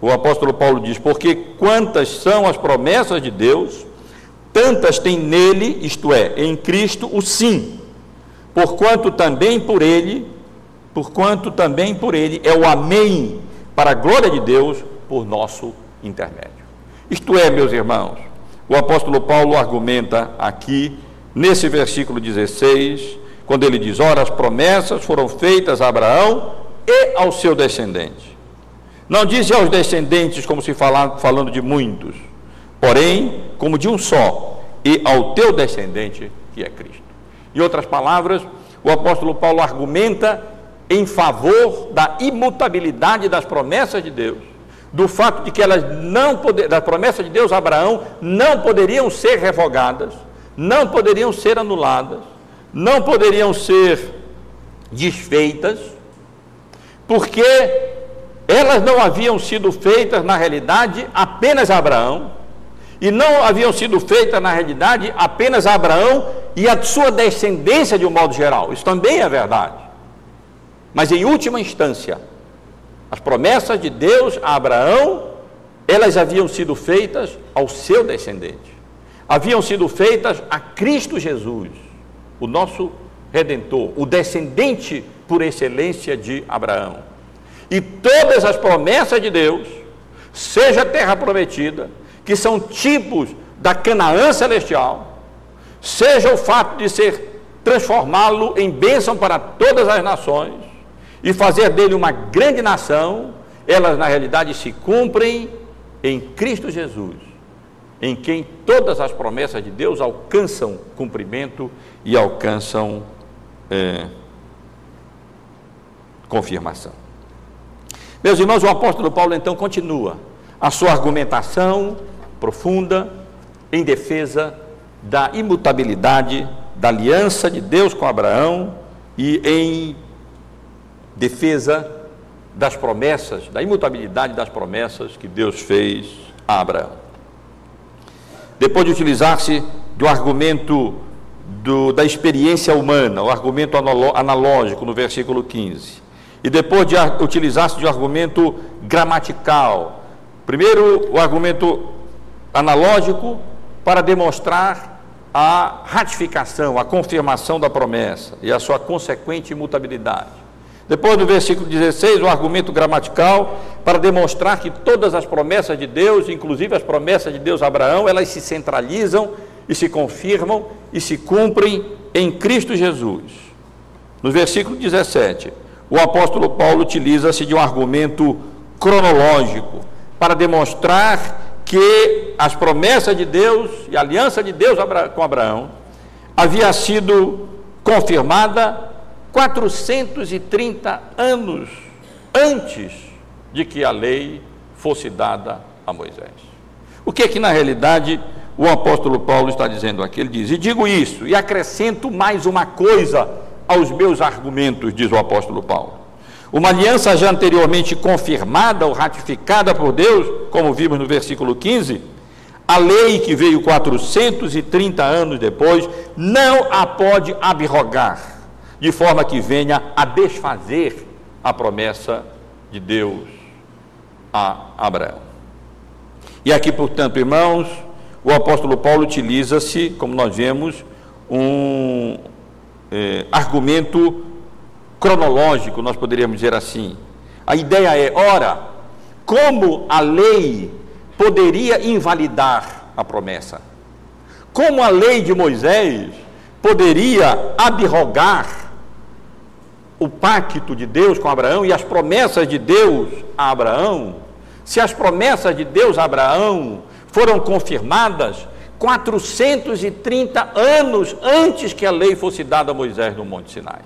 o apóstolo Paulo diz: Porque quantas são as promessas de Deus, tantas tem nele, isto é, em Cristo, o sim porquanto também por ele, porquanto também por ele é o amém para a glória de Deus por nosso intermédio. Isto é, meus irmãos, o apóstolo Paulo argumenta aqui nesse versículo 16, quando ele diz: "Ora, as promessas foram feitas a Abraão e ao seu descendente". Não diz aos descendentes como se falar, falando de muitos, porém como de um só, e ao teu descendente, que é Cristo. Em outras palavras, o apóstolo Paulo argumenta em favor da imutabilidade das promessas de Deus, do fato de que elas não poder, das promessas de Deus a Abraão não poderiam ser revogadas, não poderiam ser anuladas, não poderiam ser desfeitas, porque elas não haviam sido feitas na realidade apenas a Abraão, e não haviam sido feitas, na realidade, apenas a Abraão e a sua descendência de um modo geral. Isso também é verdade. Mas em última instância, as promessas de Deus a Abraão, elas haviam sido feitas ao seu descendente. Haviam sido feitas a Cristo Jesus, o nosso redentor, o descendente por excelência de Abraão. E todas as promessas de Deus, seja a terra prometida, que são tipos da Canaã celestial, seja o fato de ser transformá-lo em bênção para todas as nações e fazer dele uma grande nação, elas na realidade se cumprem em Cristo Jesus, em quem todas as promessas de Deus alcançam cumprimento e alcançam é, confirmação. Meus irmãos, o apóstolo Paulo então continua a sua argumentação profunda em defesa da imutabilidade da aliança de Deus com Abraão e em defesa das promessas, da imutabilidade das promessas que Deus fez a Abraão. Depois de utilizar-se do argumento do, da experiência humana, o argumento analógico no versículo 15, e depois de utilizar-se de um argumento gramatical, primeiro o argumento analógico para demonstrar a ratificação, a confirmação da promessa e a sua consequente imutabilidade. Depois, no versículo 16, o argumento gramatical para demonstrar que todas as promessas de Deus, inclusive as promessas de Deus a Abraão, elas se centralizam e se confirmam e se cumprem em Cristo Jesus. No versículo 17, o apóstolo Paulo utiliza-se de um argumento cronológico para demonstrar que as promessas de Deus e a aliança de Deus com Abraão havia sido confirmada 430 anos antes de que a lei fosse dada a Moisés. O que é que na realidade o apóstolo Paulo está dizendo aqui? Ele diz: E digo isso, e acrescento mais uma coisa aos meus argumentos, diz o apóstolo Paulo. Uma aliança já anteriormente confirmada ou ratificada por Deus, como vimos no versículo 15, a lei que veio 430 anos depois, não a pode abrogar de forma que venha a desfazer a promessa de Deus a Abraão. E aqui, portanto, irmãos, o apóstolo Paulo utiliza-se, como nós vemos, um é, argumento cronológico, nós poderíamos dizer assim. A ideia é, ora, como a lei poderia invalidar a promessa? Como a lei de Moisés poderia abrogar o pacto de Deus com Abraão e as promessas de Deus a Abraão, se as promessas de Deus a Abraão foram confirmadas 430 anos antes que a lei fosse dada a Moisés no Monte Sinai.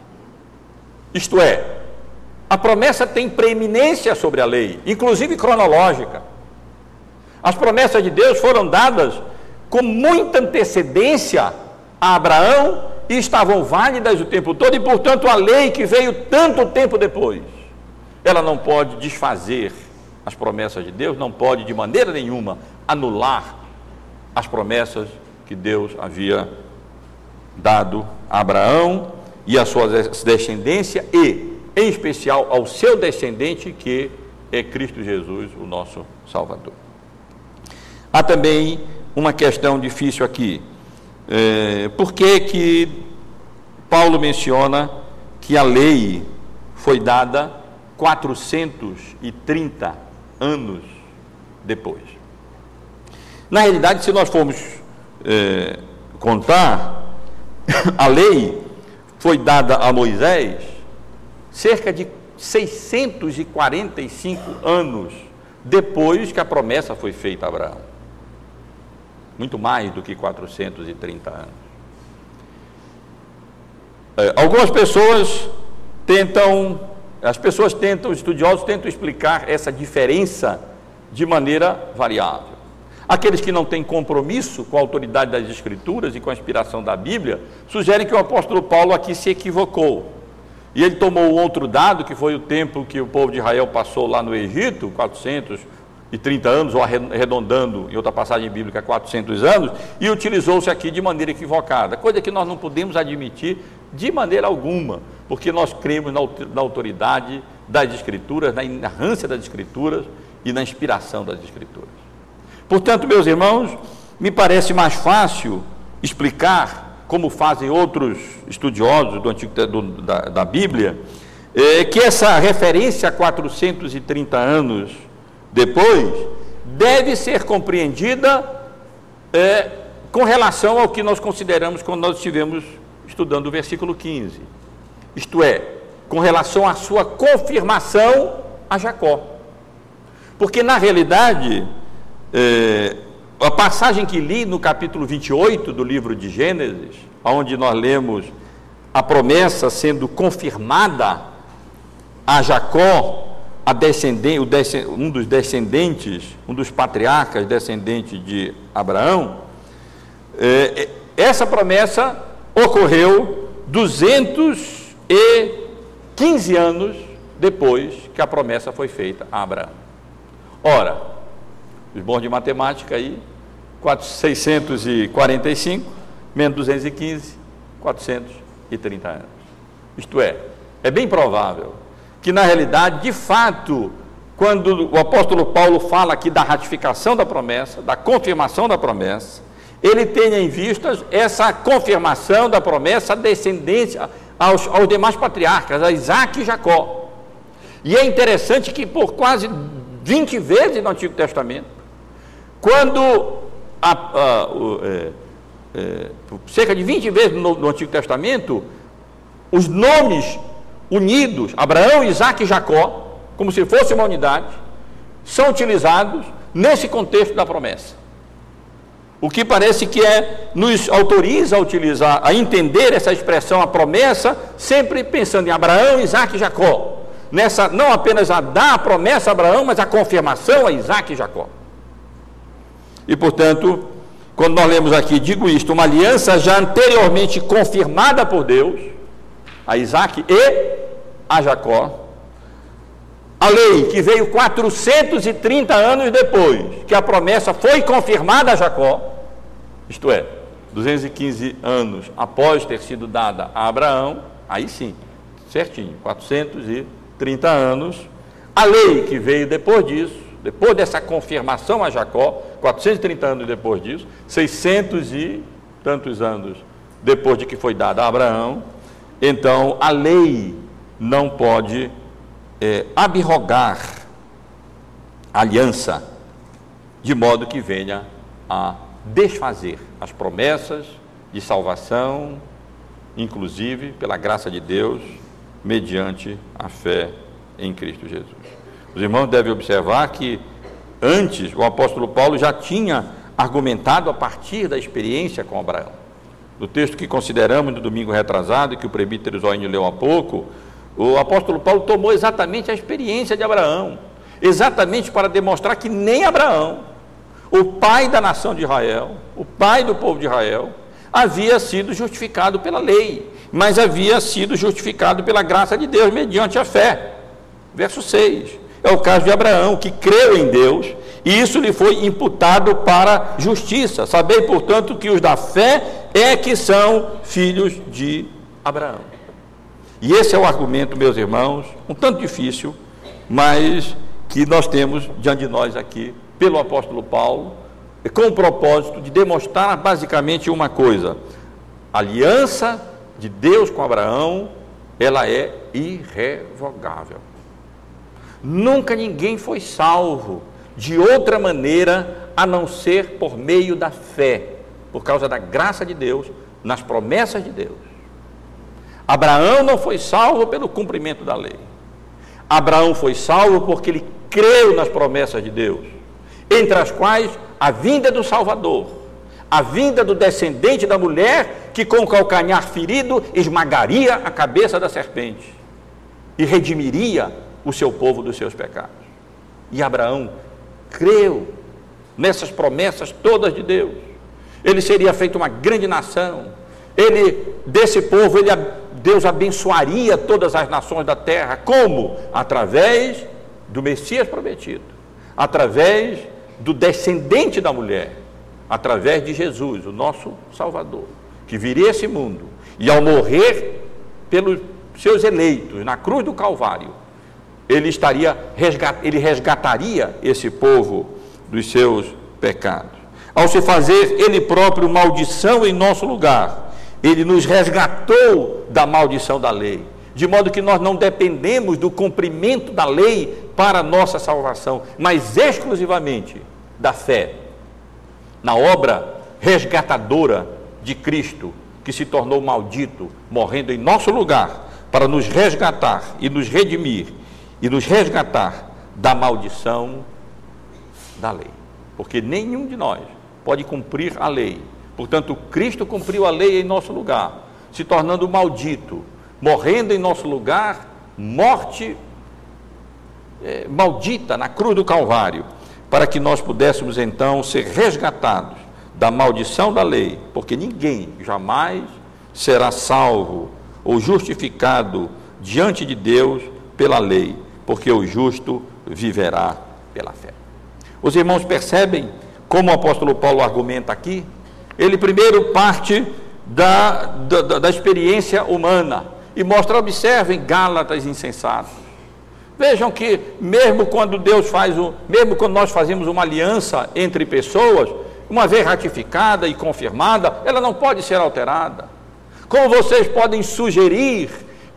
Isto é, a promessa tem preeminência sobre a lei, inclusive cronológica. As promessas de Deus foram dadas com muita antecedência a Abraão e estavam válidas o tempo todo, e portanto a lei que veio tanto tempo depois, ela não pode desfazer as promessas de Deus, não pode de maneira nenhuma anular as promessas que Deus havia dado a Abraão e a sua descendência e, em especial, ao seu descendente que é Cristo Jesus, o nosso Salvador. Há também uma questão difícil aqui. É, por que, que Paulo menciona que a lei foi dada 430 anos depois? Na realidade, se nós formos é, contar, [coughs] a lei foi dada a Moisés cerca de 645 anos depois que a promessa foi feita a Abraão muito mais do que 430 anos. É, algumas pessoas tentam, as pessoas tentam, os estudiosos tentam explicar essa diferença de maneira variável. Aqueles que não têm compromisso com a autoridade das Escrituras e com a inspiração da Bíblia, sugerem que o apóstolo Paulo aqui se equivocou. E ele tomou outro dado, que foi o tempo que o povo de Israel passou lá no Egito, 400 e 30 anos, ou arredondando em outra passagem bíblica 400 anos, e utilizou-se aqui de maneira equivocada, coisa que nós não podemos admitir de maneira alguma, porque nós cremos na autoridade das Escrituras, na inerrância das Escrituras e na inspiração das Escrituras. Portanto, meus irmãos, me parece mais fácil explicar, como fazem outros estudiosos do Antigo, do, da, da Bíblia, é, que essa referência a 430 anos depois, deve ser compreendida é, com relação ao que nós consideramos quando nós estivemos estudando o versículo 15. Isto é, com relação à sua confirmação a Jacó. Porque, na realidade, é, a passagem que li no capítulo 28 do livro de a Jacó, a descendente, um dos descendentes, um dos patriarcas descendentes de Abraão, é, é, essa promessa ocorreu 215 anos depois que a promessa foi feita a Abraão. Ora, os bons de matemática aí, 645 menos 215, 430 anos. Isto é, é bem provável que na realidade, de fato, quando o apóstolo Paulo fala aqui da ratificação da promessa, da confirmação da promessa, ele tenha em vista essa confirmação da promessa, a descendência aos, aos demais patriarcas, a Isaac e Jacó. E é interessante que por quase 20 vezes no Antigo Testamento, quando a, a, o, é, é, cerca de 20 vezes no, no Antigo Testamento, os nomes unidos, Abraão, Isaac e Jacó, como se fosse uma unidade, são utilizados nesse contexto da promessa. O que parece que é, nos autoriza a utilizar, a entender essa expressão, a promessa, sempre pensando em Abraão, Isaac e Jacó. Nessa, não apenas a dar a promessa a Abraão, mas a confirmação a Isaac e Jacó. E portanto, quando nós lemos aqui, digo isto, uma aliança já anteriormente confirmada por Deus, a Isaac e a Jacó. A lei que veio 430 anos depois que a promessa foi confirmada a Jacó, isto é, 215 anos após ter sido dada a Abraão, aí sim, certinho, 430 anos. A lei que veio depois disso, depois dessa confirmação a Jacó, 430 anos depois disso, 600 e tantos anos depois de que foi dada a Abraão, então a lei não pode é, abrogar aliança, de modo que venha a desfazer as promessas de salvação, inclusive pela graça de Deus, mediante a fé em Cristo Jesus. Os irmãos devem observar que antes o apóstolo Paulo já tinha argumentado a partir da experiência com Abraão. No texto que consideramos no domingo retrasado, que o prebítero Zoínio leu há pouco, o apóstolo Paulo tomou exatamente a experiência de Abraão, exatamente para demonstrar que nem Abraão, o pai da nação de Israel, o pai do povo de Israel, havia sido justificado pela lei, mas havia sido justificado pela graça de Deus mediante a fé. Verso 6. É o caso de Abraão, que creu em Deus, e isso lhe foi imputado para justiça. Sabei, portanto, que os da fé é que são filhos de Abraão. E esse é o argumento, meus irmãos, um tanto difícil, mas que nós temos diante de nós aqui, pelo apóstolo Paulo, com o propósito de demonstrar basicamente uma coisa: a aliança de Deus com Abraão, ela é irrevogável. Nunca ninguém foi salvo de outra maneira a não ser por meio da fé, por causa da graça de Deus, nas promessas de Deus. Abraão não foi salvo pelo cumprimento da lei. Abraão foi salvo porque ele creu nas promessas de Deus, entre as quais a vinda do Salvador, a vinda do descendente da mulher que com o calcanhar ferido esmagaria a cabeça da serpente e redimiria o seu povo dos seus pecados. E Abraão creu nessas promessas todas de Deus. Ele seria feito uma grande nação. Ele desse povo, ele, Deus abençoaria todas as nações da terra. Como? Através do Messias prometido, através do descendente da mulher, através de Jesus, o nosso Salvador, que viria a esse mundo e ao morrer pelos seus eleitos na cruz do Calvário, ele estaria ele resgataria esse povo dos seus pecados. Ao se fazer ele próprio maldição em nosso lugar, ele nos resgatou da maldição da lei, de modo que nós não dependemos do cumprimento da lei para nossa salvação, mas exclusivamente da fé na obra resgatadora de Cristo, que se tornou maldito, morrendo em nosso lugar, para nos resgatar e nos redimir e nos resgatar da maldição da lei. Porque nenhum de nós pode cumprir a lei. Portanto, Cristo cumpriu a lei em nosso lugar, se tornando maldito, morrendo em nosso lugar, morte é, maldita na cruz do Calvário, para que nós pudéssemos então ser resgatados da maldição da lei, porque ninguém jamais será salvo ou justificado diante de Deus pela lei, porque o justo viverá pela fé. Os irmãos percebem como o apóstolo Paulo argumenta aqui? Ele primeiro parte da, da, da experiência humana e mostra, observem, Gálatas insensatos. Vejam que mesmo quando Deus faz o, mesmo quando nós fazemos uma aliança entre pessoas, uma vez ratificada e confirmada, ela não pode ser alterada. Como vocês podem sugerir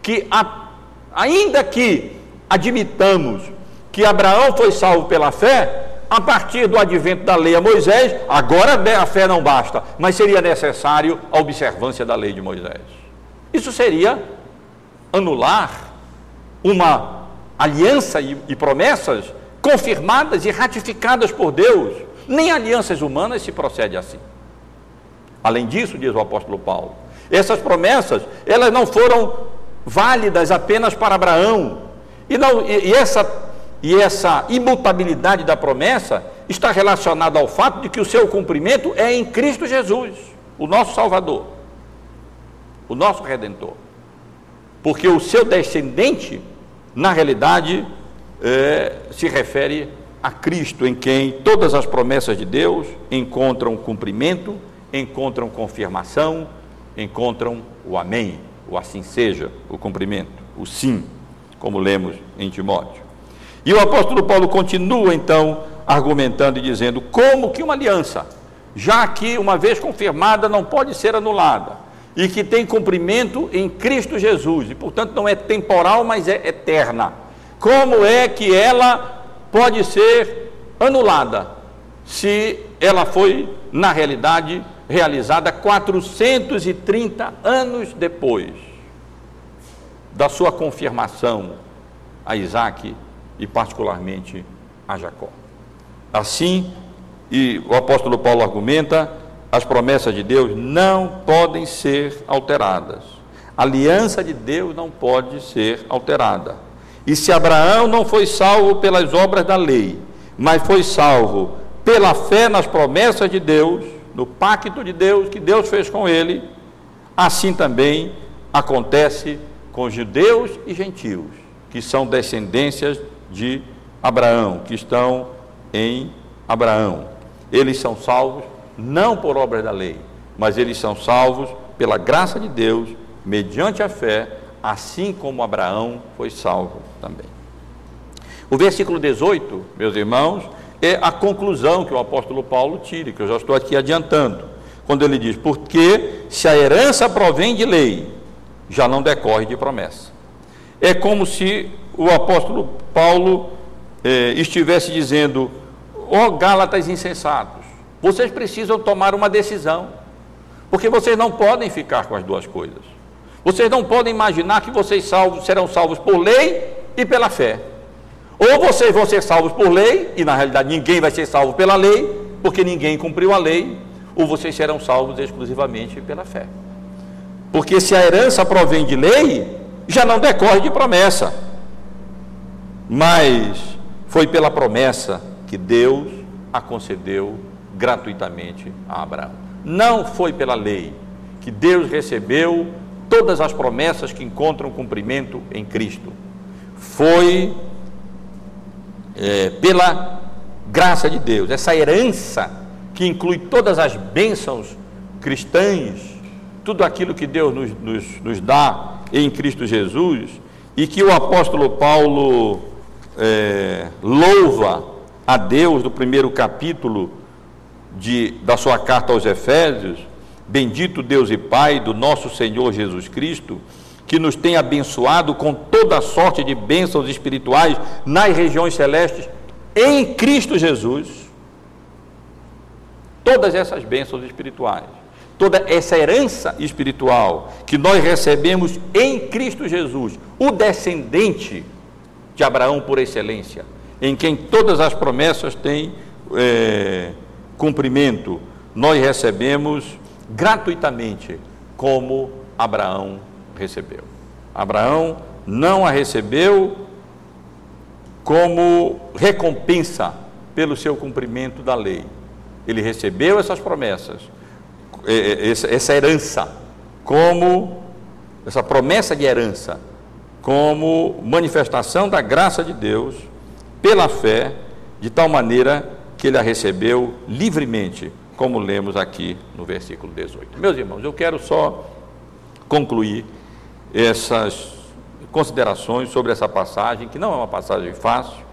que, a, ainda que admitamos que Abraão foi salvo pela fé, a partir do advento da lei a Moisés, agora a fé não basta, mas seria necessário a observância da lei de Moisés. Isso seria anular uma aliança e, e promessas confirmadas e ratificadas por Deus. Nem alianças humanas se procede assim. Além disso, diz o apóstolo Paulo, essas promessas, elas não foram válidas apenas para Abraão. E, não, e, e essa e essa imutabilidade da promessa está relacionada ao fato de que o seu cumprimento é em Cristo Jesus, o nosso Salvador, o nosso Redentor. Porque o seu descendente, na realidade, é, se refere a Cristo, em quem todas as promessas de Deus encontram cumprimento, encontram confirmação, encontram o Amém, o assim seja, o cumprimento, o sim, como lemos em Timóteo. E o apóstolo Paulo continua então argumentando e dizendo como que uma aliança, já que uma vez confirmada não pode ser anulada e que tem cumprimento em Cristo Jesus e portanto não é temporal, mas é eterna. Como é que ela pode ser anulada se ela foi na realidade realizada 430 anos depois da sua confirmação a Isaac e particularmente a Jacó. Assim, e o apóstolo Paulo argumenta, as promessas de Deus não podem ser alteradas. A aliança de Deus não pode ser alterada. E se Abraão não foi salvo pelas obras da lei, mas foi salvo pela fé nas promessas de Deus, no pacto de Deus que Deus fez com ele, assim também acontece com judeus e gentios, que são descendências de Abraão, que estão em Abraão. Eles são salvos não por obras da lei, mas eles são salvos pela graça de Deus, mediante a fé, assim como Abraão foi salvo também. O versículo 18, meus irmãos, é a conclusão que o apóstolo Paulo tira, que eu já estou aqui adiantando, quando ele diz: Porque se a herança provém de lei, já não decorre de promessa. É como se o apóstolo Paulo eh, estivesse dizendo: Ó oh, Gálatas insensatos, vocês precisam tomar uma decisão, porque vocês não podem ficar com as duas coisas. Vocês não podem imaginar que vocês salvos, serão salvos por lei e pela fé. Ou vocês vão ser salvos por lei, e na realidade ninguém vai ser salvo pela lei, porque ninguém cumpriu a lei, ou vocês serão salvos exclusivamente pela fé. Porque se a herança provém de lei, já não decorre de promessa mas foi pela promessa que Deus a concedeu gratuitamente a Abraão. Não foi pela lei que Deus recebeu todas as promessas que encontram cumprimento em Cristo. Foi é, pela graça de Deus, essa herança que inclui todas as bênçãos cristãs, tudo aquilo que Deus nos, nos, nos dá em Cristo Jesus, e que o apóstolo Paulo é, louva a Deus do primeiro capítulo de, da sua carta aos Efésios, bendito Deus e Pai do nosso Senhor Jesus Cristo, que nos tem abençoado com toda sorte de bênçãos espirituais nas regiões celestes em Cristo Jesus. Todas essas bênçãos espirituais, toda essa herança espiritual que nós recebemos em Cristo Jesus, o descendente de Abraão por excelência, em quem todas as promessas têm é, cumprimento, nós recebemos gratuitamente, como Abraão recebeu. Abraão não a recebeu como recompensa pelo seu cumprimento da lei. Ele recebeu essas promessas, essa herança, como essa promessa de herança, como manifestação da graça de Deus pela fé, de tal maneira que ele a recebeu livremente, como lemos aqui no versículo 18. Meus irmãos, eu quero só concluir essas considerações sobre essa passagem, que não é uma passagem fácil,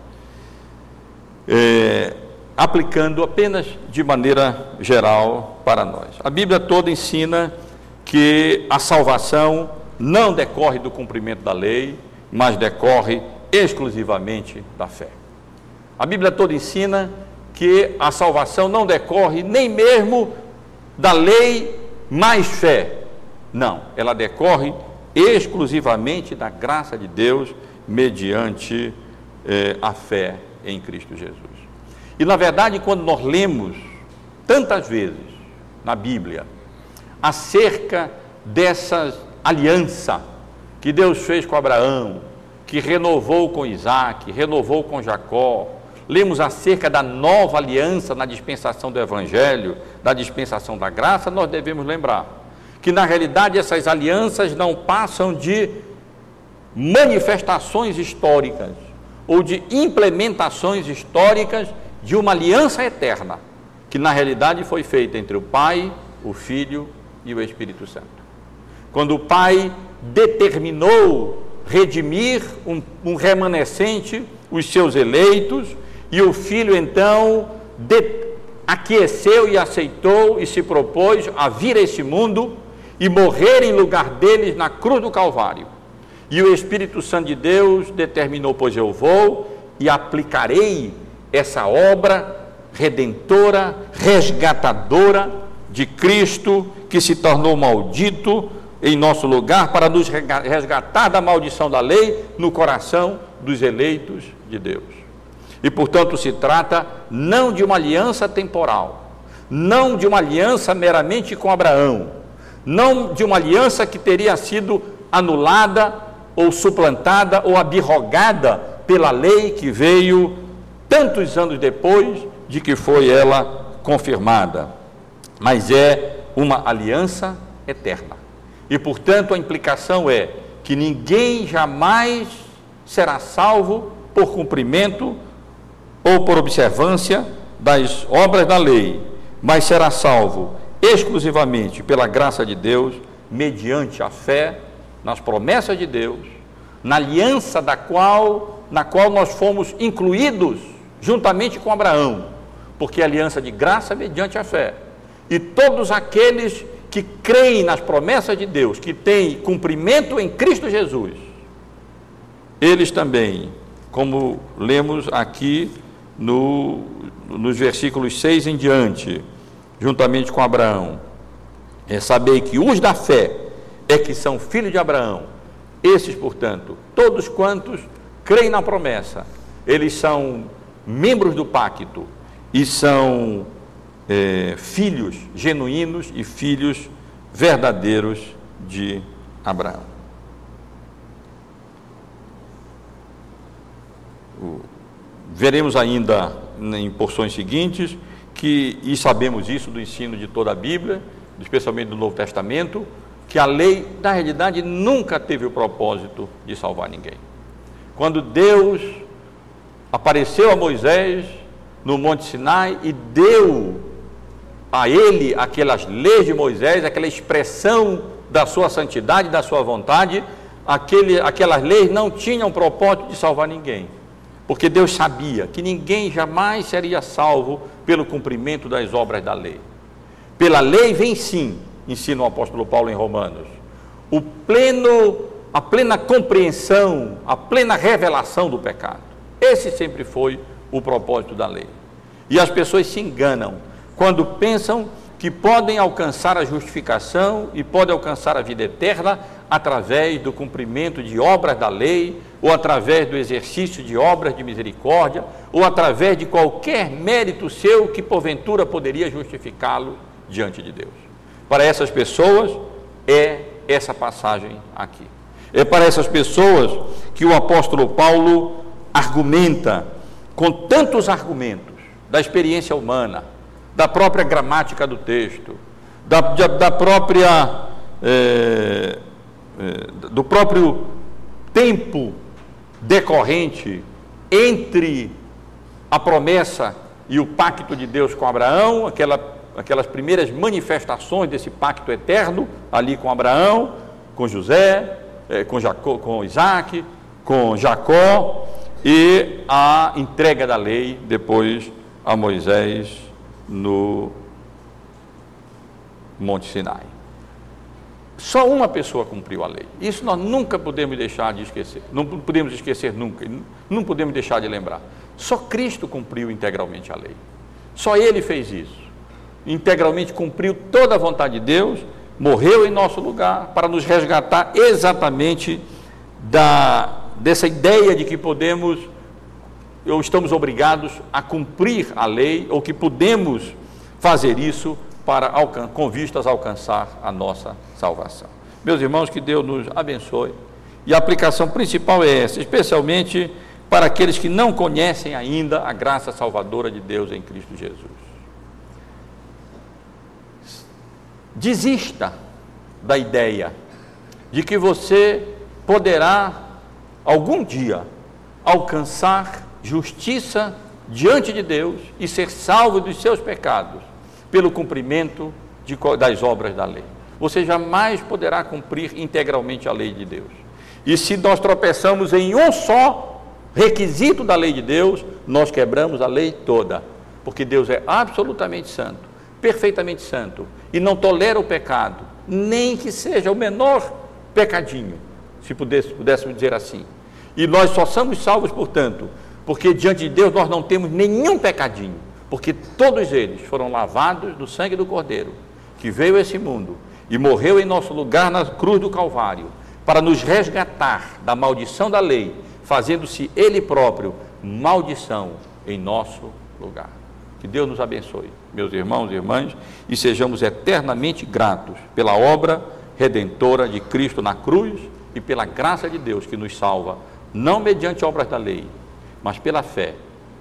é, aplicando apenas de maneira geral para nós. A Bíblia toda ensina que a salvação não decorre do cumprimento da lei, mas decorre exclusivamente da fé. A Bíblia toda ensina que a salvação não decorre nem mesmo da lei mais fé. Não, ela decorre exclusivamente da graça de Deus mediante eh, a fé em Cristo Jesus. E na verdade, quando nós lemos tantas vezes na Bíblia acerca dessa aliança que Deus fez com Abraão, que renovou com Isaac, renovou com Jacó, lemos acerca da nova aliança na dispensação do Evangelho, da dispensação da graça, nós devemos lembrar que na realidade essas alianças não passam de manifestações históricas ou de implementações históricas de uma aliança eterna, que na realidade foi feita entre o Pai, o Filho e o Espírito Santo. Quando o Pai determinou redimir um, um remanescente, os seus eleitos, e o Filho então de, aqueceu e aceitou e se propôs a vir a esse mundo e morrer em lugar deles na cruz do Calvário. E o Espírito Santo de Deus determinou: Pois eu vou e aplicarei essa obra redentora, resgatadora de Cristo, que se tornou maldito em nosso lugar, para nos resgatar da maldição da lei no coração dos eleitos de Deus. E portanto se trata não de uma aliança temporal, não de uma aliança meramente com Abraão, não de uma aliança que teria sido anulada ou suplantada ou abirrogada pela lei que veio tantos anos depois de que foi ela confirmada, mas é uma aliança eterna. E portanto a implicação é que ninguém jamais será salvo por cumprimento ou por observância das obras da lei, mas será salvo exclusivamente pela graça de Deus, mediante a fé nas promessas de Deus, na aliança da qual, na qual nós fomos incluídos juntamente com Abraão, porque é aliança de graça mediante a fé. E todos aqueles que creem nas promessas de Deus, que têm cumprimento em Cristo Jesus, eles também, como lemos aqui no, nos versículos 6 em diante, juntamente com Abraão, é saber que os da fé é que são filhos de Abraão. Esses, portanto, todos quantos creem na promessa, eles são membros do pacto e são é, filhos genuínos e filhos verdadeiros de Abraão. Veremos ainda em porções seguintes que, e sabemos isso do ensino de toda a Bíblia, especialmente do Novo Testamento, que a lei, na realidade, nunca teve o propósito de salvar ninguém. Quando Deus apareceu a Moisés no Monte Sinai e deu a ele aquelas leis de Moisés, aquela expressão da sua santidade, da sua vontade, aquele, aquelas leis não tinham propósito de salvar ninguém. Porque Deus sabia que ninguém jamais seria salvo pelo cumprimento das obras da lei. Pela lei vem sim, ensina o apóstolo Paulo em Romanos, o pleno, a plena compreensão, a plena revelação do pecado. Esse sempre foi o propósito da lei. E as pessoas se enganam quando pensam que podem alcançar a justificação e podem alcançar a vida eterna através do cumprimento de obras da lei, ou através do exercício de obras de misericórdia, ou através de qualquer mérito seu que porventura poderia justificá-lo diante de Deus. Para essas pessoas é essa passagem aqui. É para essas pessoas que o apóstolo Paulo argumenta com tantos argumentos da experiência humana, da própria gramática do texto, da, da própria, é, é, do próprio tempo decorrente entre a promessa e o pacto de Deus com Abraão, aquela, aquelas primeiras manifestações desse pacto eterno ali com Abraão, com José, é, com, Jacó, com Isaac, com Jacó, e a entrega da lei depois a Moisés no Monte Sinai. Só uma pessoa cumpriu a lei. Isso nós nunca podemos deixar de esquecer. Não podemos esquecer nunca. Não podemos deixar de lembrar. Só Cristo cumpriu integralmente a lei. Só Ele fez isso. Integralmente cumpriu toda a vontade de Deus, morreu em nosso lugar para nos resgatar exatamente da, dessa ideia de que podemos ou estamos obrigados a cumprir a lei ou que podemos fazer isso para com vistas a alcançar a nossa salvação. Meus irmãos, que Deus nos abençoe. E a aplicação principal é essa, especialmente para aqueles que não conhecem ainda a graça salvadora de Deus em Cristo Jesus. Desista da ideia de que você poderá algum dia alcançar justiça diante de Deus e ser salvo dos seus pecados pelo cumprimento de, das obras da lei. Você jamais poderá cumprir integralmente a lei de Deus. E se nós tropeçamos em um só requisito da lei de Deus, nós quebramos a lei toda, porque Deus é absolutamente santo, perfeitamente santo, e não tolera o pecado, nem que seja o menor pecadinho, se pudesse, pudéssemos dizer assim. E nós só somos salvos, portanto, porque diante de Deus nós não temos nenhum pecadinho, porque todos eles foram lavados do sangue do Cordeiro, que veio a esse mundo e morreu em nosso lugar na cruz do Calvário, para nos resgatar da maldição da lei, fazendo-se Ele próprio maldição em nosso lugar. Que Deus nos abençoe, meus irmãos e irmãs, e sejamos eternamente gratos pela obra redentora de Cristo na cruz e pela graça de Deus que nos salva, não mediante obras da lei, mas pela fé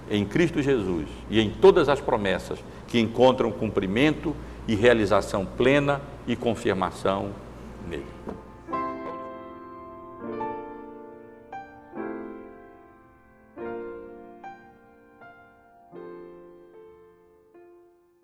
em Cristo Jesus e em todas as promessas que encontram cumprimento e realização plena e confirmação nele.